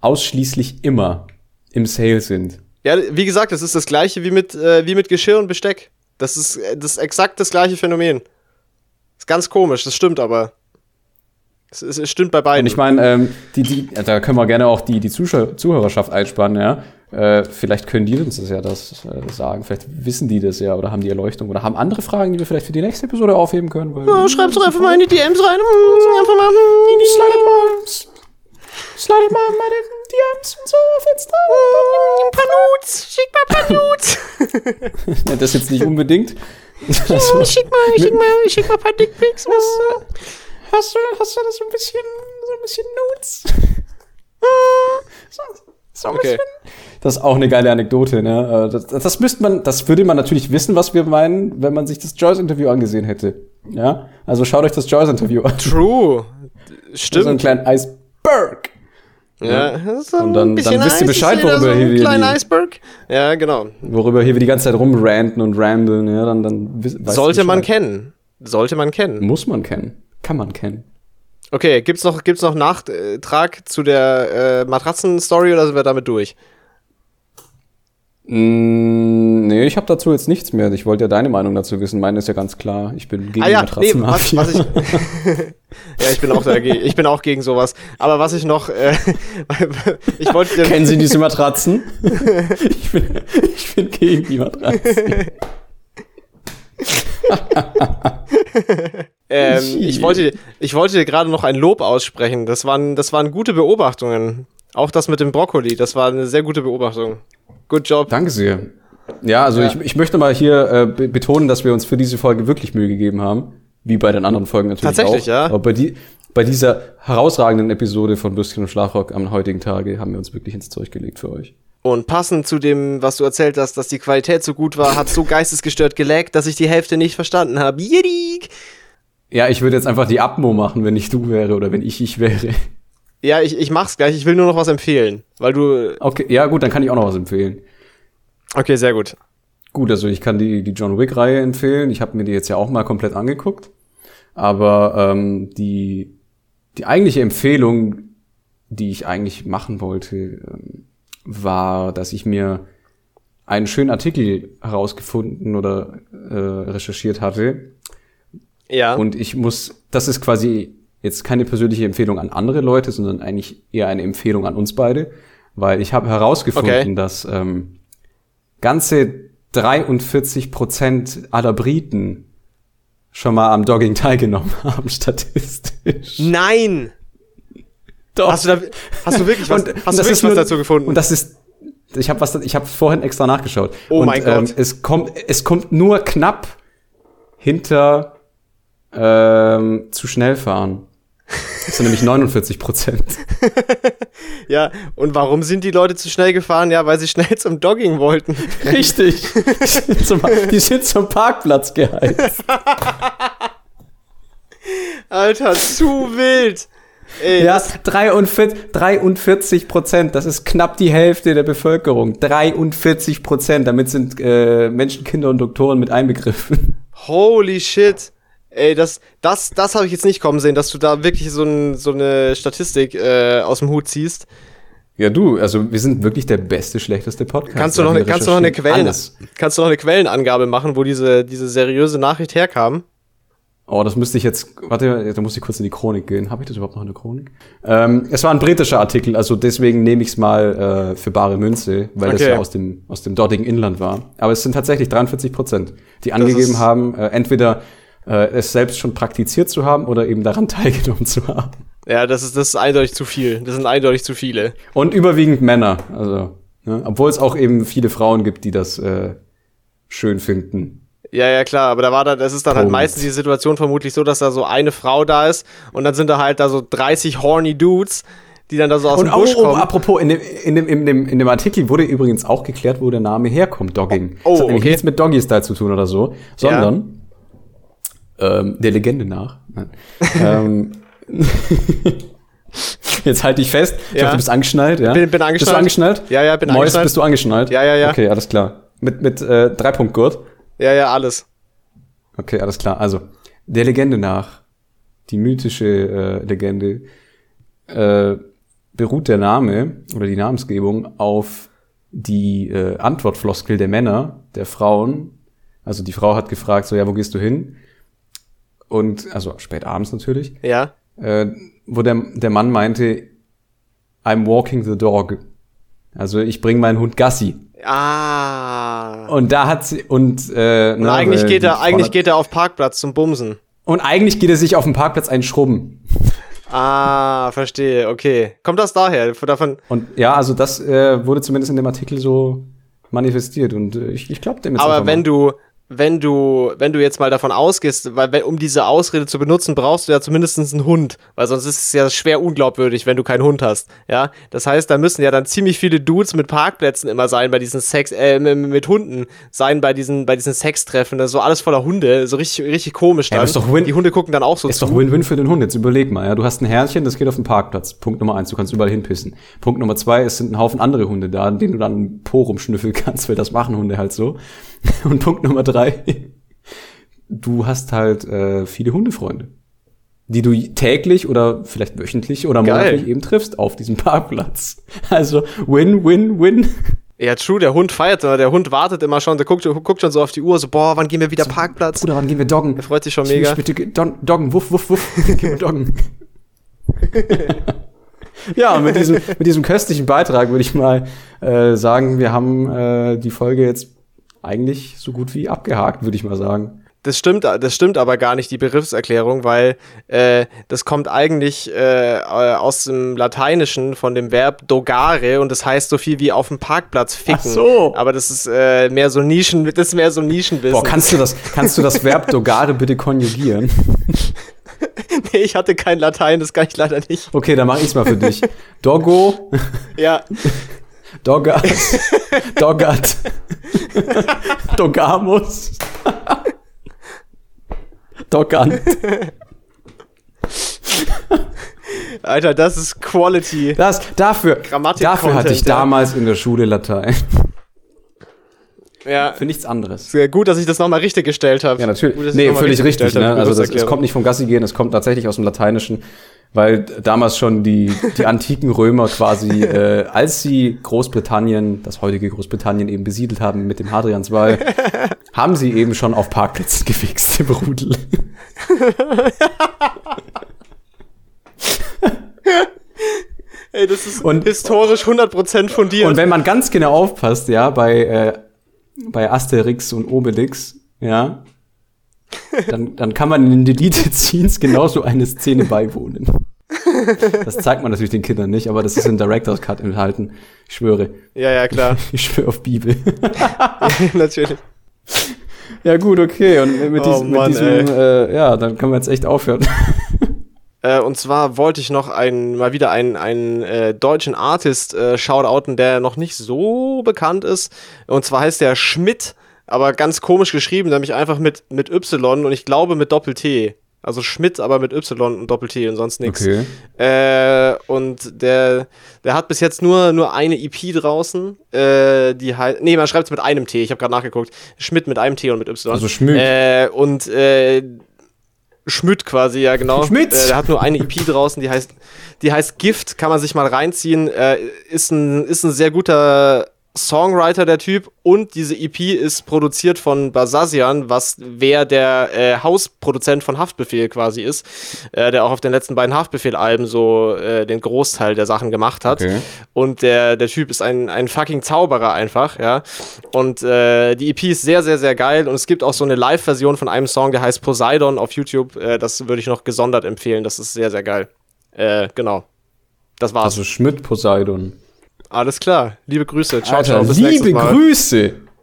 ausschließlich immer im Sale sind. Ja, wie gesagt, das ist das gleiche wie mit, äh, wie mit Geschirr und Besteck. Das ist, äh, das ist exakt das gleiche Phänomen. Ist ganz komisch, das stimmt aber. Es, es, stimmt bei beiden. Und ich meine, ähm, die, die, ja, da können wir gerne auch die, die Zuhörerschaft einspannen, ja. Äh, vielleicht können die uns das ja das, äh, sagen. Vielleicht wissen die das ja oder haben die Erleuchtung oder haben andere Fragen, die wir vielleicht für die nächste Episode aufheben können. Weil, oh, schreib's doch einfach mal in die DMs rein. Hm, Einfach mal, hm, Slidet mal, slidet mal meine DMs und so auf Insta. ein paar Nudes. Schick mal ein paar Nudes. Ja, das jetzt nicht unbedingt. Schick mal, schick mal, schick mal ein paar Dickpics. Hast, du, hast du das so ein bisschen, so ein bisschen Nudes? So, so ein Okay. bisschen. Das ist auch eine geile Anekdote, ne? Äh, Das, das müsste man, das würde man natürlich wissen, was wir meinen, wenn man sich das Joyce-Interview angesehen hätte. Ja? Also schaut euch das Joyce-Interview an. True. So einen Stimmt. kleinen Iceberg. Ja, das ist so Und dann- ein bisschen dann wisst ihr Bescheid, worüber so hier ein wir Iceberg. Ja, genau. Worüber hier wir die ganze Zeit rumranten und ramblen, ja, dann, dann Sollte man kennen. Sollte man kennen. Muss man kennen. Kann man kennen. Okay, gibt's noch, gibt's noch Nachtrag zu der äh, Matratzen-Story oder sind wir damit durch? Mm, nee, ich habe dazu jetzt nichts mehr. Ich wollte ja deine Meinung dazu wissen. Meine ist ja ganz klar. Ich bin gegen ah ja, die nee, was, was ich. ja, ich bin auch dagegen. Ich bin auch gegen sowas. Aber was ich noch, äh, ich wollte Kennen Sie diese Matratzen? ich, bin, ich bin gegen die Matratzen. Ähm, ich wollte, ich wollte dir gerade noch ein Lob aussprechen. Das waren, das waren gute Beobachtungen. Auch das mit dem Brokkoli, das war eine sehr gute Beobachtung. Good job. Danke sehr. Ja, also Ja. Ich, ich möchte mal hier äh, be betonen, dass wir uns für diese Folge wirklich Mühe gegeben haben. Wie bei den anderen Folgen natürlich Tatsächlich, auch. ja. Aber bei, die, bei dieser herausragenden Episode von Bürstchen und Schlafrock am heutigen Tage haben wir uns wirklich ins Zeug gelegt für euch. Und passend zu dem, was du erzählt hast, dass die Qualität so gut war, hat so geistesgestört gelaggt, dass ich die Hälfte nicht verstanden habe. Jidik! Ja, ich würde jetzt einfach die Abmo machen, wenn ich du wäre oder wenn ich ich wäre. Ja, ich, ich mach's gleich. Ich will nur noch was empfehlen. Weil du. Okay, ja gut, dann kann ich auch noch was empfehlen. Okay, sehr gut. Gut, also ich kann die, die John Wick-Reihe empfehlen. Ich habe mir die jetzt ja auch mal komplett angeguckt. Aber ähm, die, die eigentliche Empfehlung, die ich eigentlich machen wollte, ähm, war, dass ich mir einen schönen Artikel herausgefunden oder äh, recherchiert hatte. Ja. Und ich muss, das ist quasi jetzt keine persönliche Empfehlung an andere Leute, sondern eigentlich eher eine Empfehlung an uns beide, weil ich habe herausgefunden, Okay. dass ähm, ganze 43 Prozent aller Briten schon mal am Dogging teilgenommen haben, statistisch. Nein! Doch. Hast du, da, hast du wirklich was, Und- hast und du das wirklich ist was nur- dazu gefunden? Und das ist, ich habe was, ich habe vorhin extra nachgeschaut. Oh und, mein Gott. Ähm, es kommt, es kommt nur knapp hinter ähm, zu schnell fahren. Das sind nämlich 49 Prozent. ja, und warum sind die Leute zu schnell gefahren? Ja, weil sie schnell zum Dogging wollten. Richtig. Die sind zum, die sind zum Parkplatz geheizt. Alter, zu wild! Ey, Ja, 43, 43 Prozent, das ist knapp die Hälfte der Bevölkerung. 43 Prozent, damit sind äh, Menschen, Kinder und Doktoren mit einbegriffen. Holy shit. Ey, das, das, das habe ich jetzt nicht kommen sehen, dass du da wirklich so, ein, so eine Statistik äh, aus dem Hut ziehst. Ja, du, also wir sind wirklich der beste, schlechteste Podcast. Kannst du noch, Wir eine, kannst du noch eine Quellen, alles. kannst du noch eine Quellenangabe machen, wo diese, diese seriöse Nachricht herkam? Oh, das müsste ich jetzt, warte, da muss ich kurz in die Chronik gehen. Habe ich das überhaupt noch in der Chronik? Ähm, es war ein britischer Artikel, also deswegen nehme ich es mal äh, für bare Münze, weil das Okay. ja aus dem, aus dem dortigen Inland war. Aber es sind tatsächlich 43 Prozent, die angegeben haben, äh, entweder äh, es selbst schon praktiziert zu haben oder eben daran teilgenommen zu haben. Ja, das ist, das ist eindeutig zu viel. Das sind eindeutig zu viele. Und überwiegend Männer, also, ne? obwohl es auch eben viele Frauen gibt, die das äh, schön finden. Ja, ja, klar, aber da war da, das ist dann halt Punkt. meistens die Situation vermutlich so, dass da so eine Frau da ist und dann sind da halt da so 30 horny Dudes, die dann da so aus Und dem oh, Busch oh, kommen. apropos, in dem, in, dem, in, dem, in dem Artikel wurde übrigens auch geklärt, wo der Name herkommt, Dogging. Oh, das hat okay. nichts mit Doggy Style zu tun oder so, sondern ähm, der Legende nach. Ähm, Jetzt halte ich fest. Ich Ja. hoffe, du bist angeschnallt, ja? Bin- bin angeschnallt. Bist du angeschnallt? Ja, ja, bin Mois, angeschnallt. bist du angeschnallt? Ja, ja, ja. Okay, alles klar. Mit, mit äh, Dreipunktgurt? Ja, ja, alles. Okay, alles klar. Also, der Legende nach, die mythische äh, Legende, äh, beruht der Name oder die Namensgebung auf die äh, Antwortfloskel der Männer, der Frauen. Also die Frau hat gefragt, so ja, wo gehst du hin? Und, also spät abends natürlich, Ja. äh, wo der, der Mann meinte, I'm walking the dog. Also ich bringe meinen Hund Gassi. Ah. Und da hat sie, und, äh, Und na, eigentlich geht er, eigentlich geht er auf Parkplatz zum Bumsen. Und eigentlich geht er sich auf dem Parkplatz einschrubben. Ah, verstehe, okay. Kommt das daher? Davon, Und ja, also das äh, wurde zumindest in dem Artikel so manifestiert und äh, ich, ich glaube dem jetzt aber wenn mal. du, wenn du, wenn du jetzt mal davon ausgehst, weil wenn, um diese Ausrede zu benutzen, brauchst du ja zumindest einen Hund, weil sonst ist es ja schwer unglaubwürdig, wenn du keinen Hund hast. Ja, das heißt, da müssen ja dann ziemlich viele Dudes mit Parkplätzen immer sein bei diesen Sex, äh, mit Hunden sein bei diesen, bei diesen Sextreffen, das ist so alles voller Hunde, so richtig, richtig komisch Ja, dann. aber ist doch Win- Die Hunde gucken dann auch so Ist zu. doch Win-Win für den Hund. Jetzt überleg mal, ja. Du hast ein Herrchen, das geht auf den Parkplatz. Punkt Nummer eins, du kannst überall hinpissen. Punkt Nummer zwei, es sind ein Haufen andere Hunde da, denen du dann Po rumschnüffeln kannst, weil das machen Hunde halt so. Und Punkt Nummer drei, du hast halt äh, viele Hundefreunde, die du täglich oder vielleicht wöchentlich oder Geil. monatlich eben triffst auf diesem Parkplatz. Also Win, Win, Win. Ja, true, der Hund feiert, der Hund wartet immer schon, der guckt, guckt schon so auf die Uhr, so, boah, wann gehen wir wieder Parkplatz? Bruder, wann gehen wir doggen? Der freut sich schon Ich mega. bitte doggen, wuff, wuff, wuff. Gehen wir doggen. ja, mit diesem, mit diesem köstlichen Beitrag würde ich mal äh, sagen, wir haben äh, die Folge jetzt eigentlich so gut wie abgehakt, würde ich mal sagen. das stimmt, das stimmt aber gar nicht, die Begriffserklärung, weil äh, das kommt eigentlich äh, aus dem Lateinischen von dem Verb dogare und das heißt so viel wie auf dem Parkplatz ficken. Ach so. Aber das ist äh, mehr so Nischen, das ist mehr so Nischenwissen. Boah, kannst du das, kannst du das Verb dogare bitte konjugieren? nee, ich hatte kein Latein, das kann ich leider nicht. Okay, dann mache ich es mal für dich. Doggo. Ja. Doggat. Doggat. Dogamus. Doggant. Alter, das ist Quality. Das, dafür, dafür hatte ich damals in der Schule Latein. Ja. Für nichts anderes. Sehr gut, dass ich das nochmal richtig gestellt habe. Ja, natürlich. Gut, nee, völlig richtig. richtig ne? Also das, es kommt nicht vom Gassi gehen, es kommt tatsächlich aus dem Lateinischen, weil damals schon die, die antiken Römer quasi, äh, als sie Großbritannien, das heutige Großbritannien eben besiedelt haben mit dem Hadrianswall, haben sie eben schon auf Parkplätzen gefixt im Rudel. Ey, das ist und, historisch 100% fundiert. Und wenn man ganz genau aufpasst, ja, bei äh, bei Asterix und Obelix, ja, dann, dann kann man in den Deleted Scenes genauso eine Szene beiwohnen. Das zeigt man natürlich den Kindern nicht, aber das ist in Director's Cut enthalten. Ich schwöre. Ja, ja, klar. Ich schwöre auf Bibel. natürlich. Ja, gut, okay. Und mit, oh, diesem, Mann, mit diesem äh, ja, dann können wir jetzt echt aufhören. Äh, und zwar wollte ich noch einen, mal wieder einen, einen äh, deutschen Artist äh, shoutouten, der noch nicht so bekannt ist. Und zwar heißt der Schmidt, aber ganz komisch geschrieben, nämlich einfach mit, mit Y und ich glaube mit Doppel-T. Also Schmidt, aber mit Y und Doppel-T und sonst nichts. Okay. Äh, und der, der hat bis jetzt nur, nur eine EP draußen. Äh, die heißt. Nee, man schreibt es mit einem T, ich habe gerade nachgeguckt. Schmidt mit einem T und mit Y. Also Schmidt. Äh, und äh, Schmidt quasi, ja genau. Schmidt. Äh, der hat nur eine EP draußen, die heißt, die heißt Gift, kann man sich mal reinziehen. Äh, ist, ein, ist ein sehr guter Songwriter, der Typ. Und diese EP ist produziert von Basazian, was wer der äh, Hausproduzent von Haftbefehl quasi ist, äh, der auch auf den letzten beiden Haftbefehl-Alben so äh, den Großteil der Sachen gemacht hat. Okay. Und der, der Typ ist ein, ein fucking Zauberer einfach, ja. Und äh, die EP ist sehr, sehr, sehr geil. Und es gibt auch so eine Live-Version von einem Song, der heißt Poseidon auf YouTube. Äh, das würde ich noch gesondert empfehlen. Das ist sehr, sehr geil. Äh, genau. Das war's. Also Schmidt Poseidon. Alles klar. Liebe Grüße. Ciao, Alter, ciao. Bis liebe Grüße.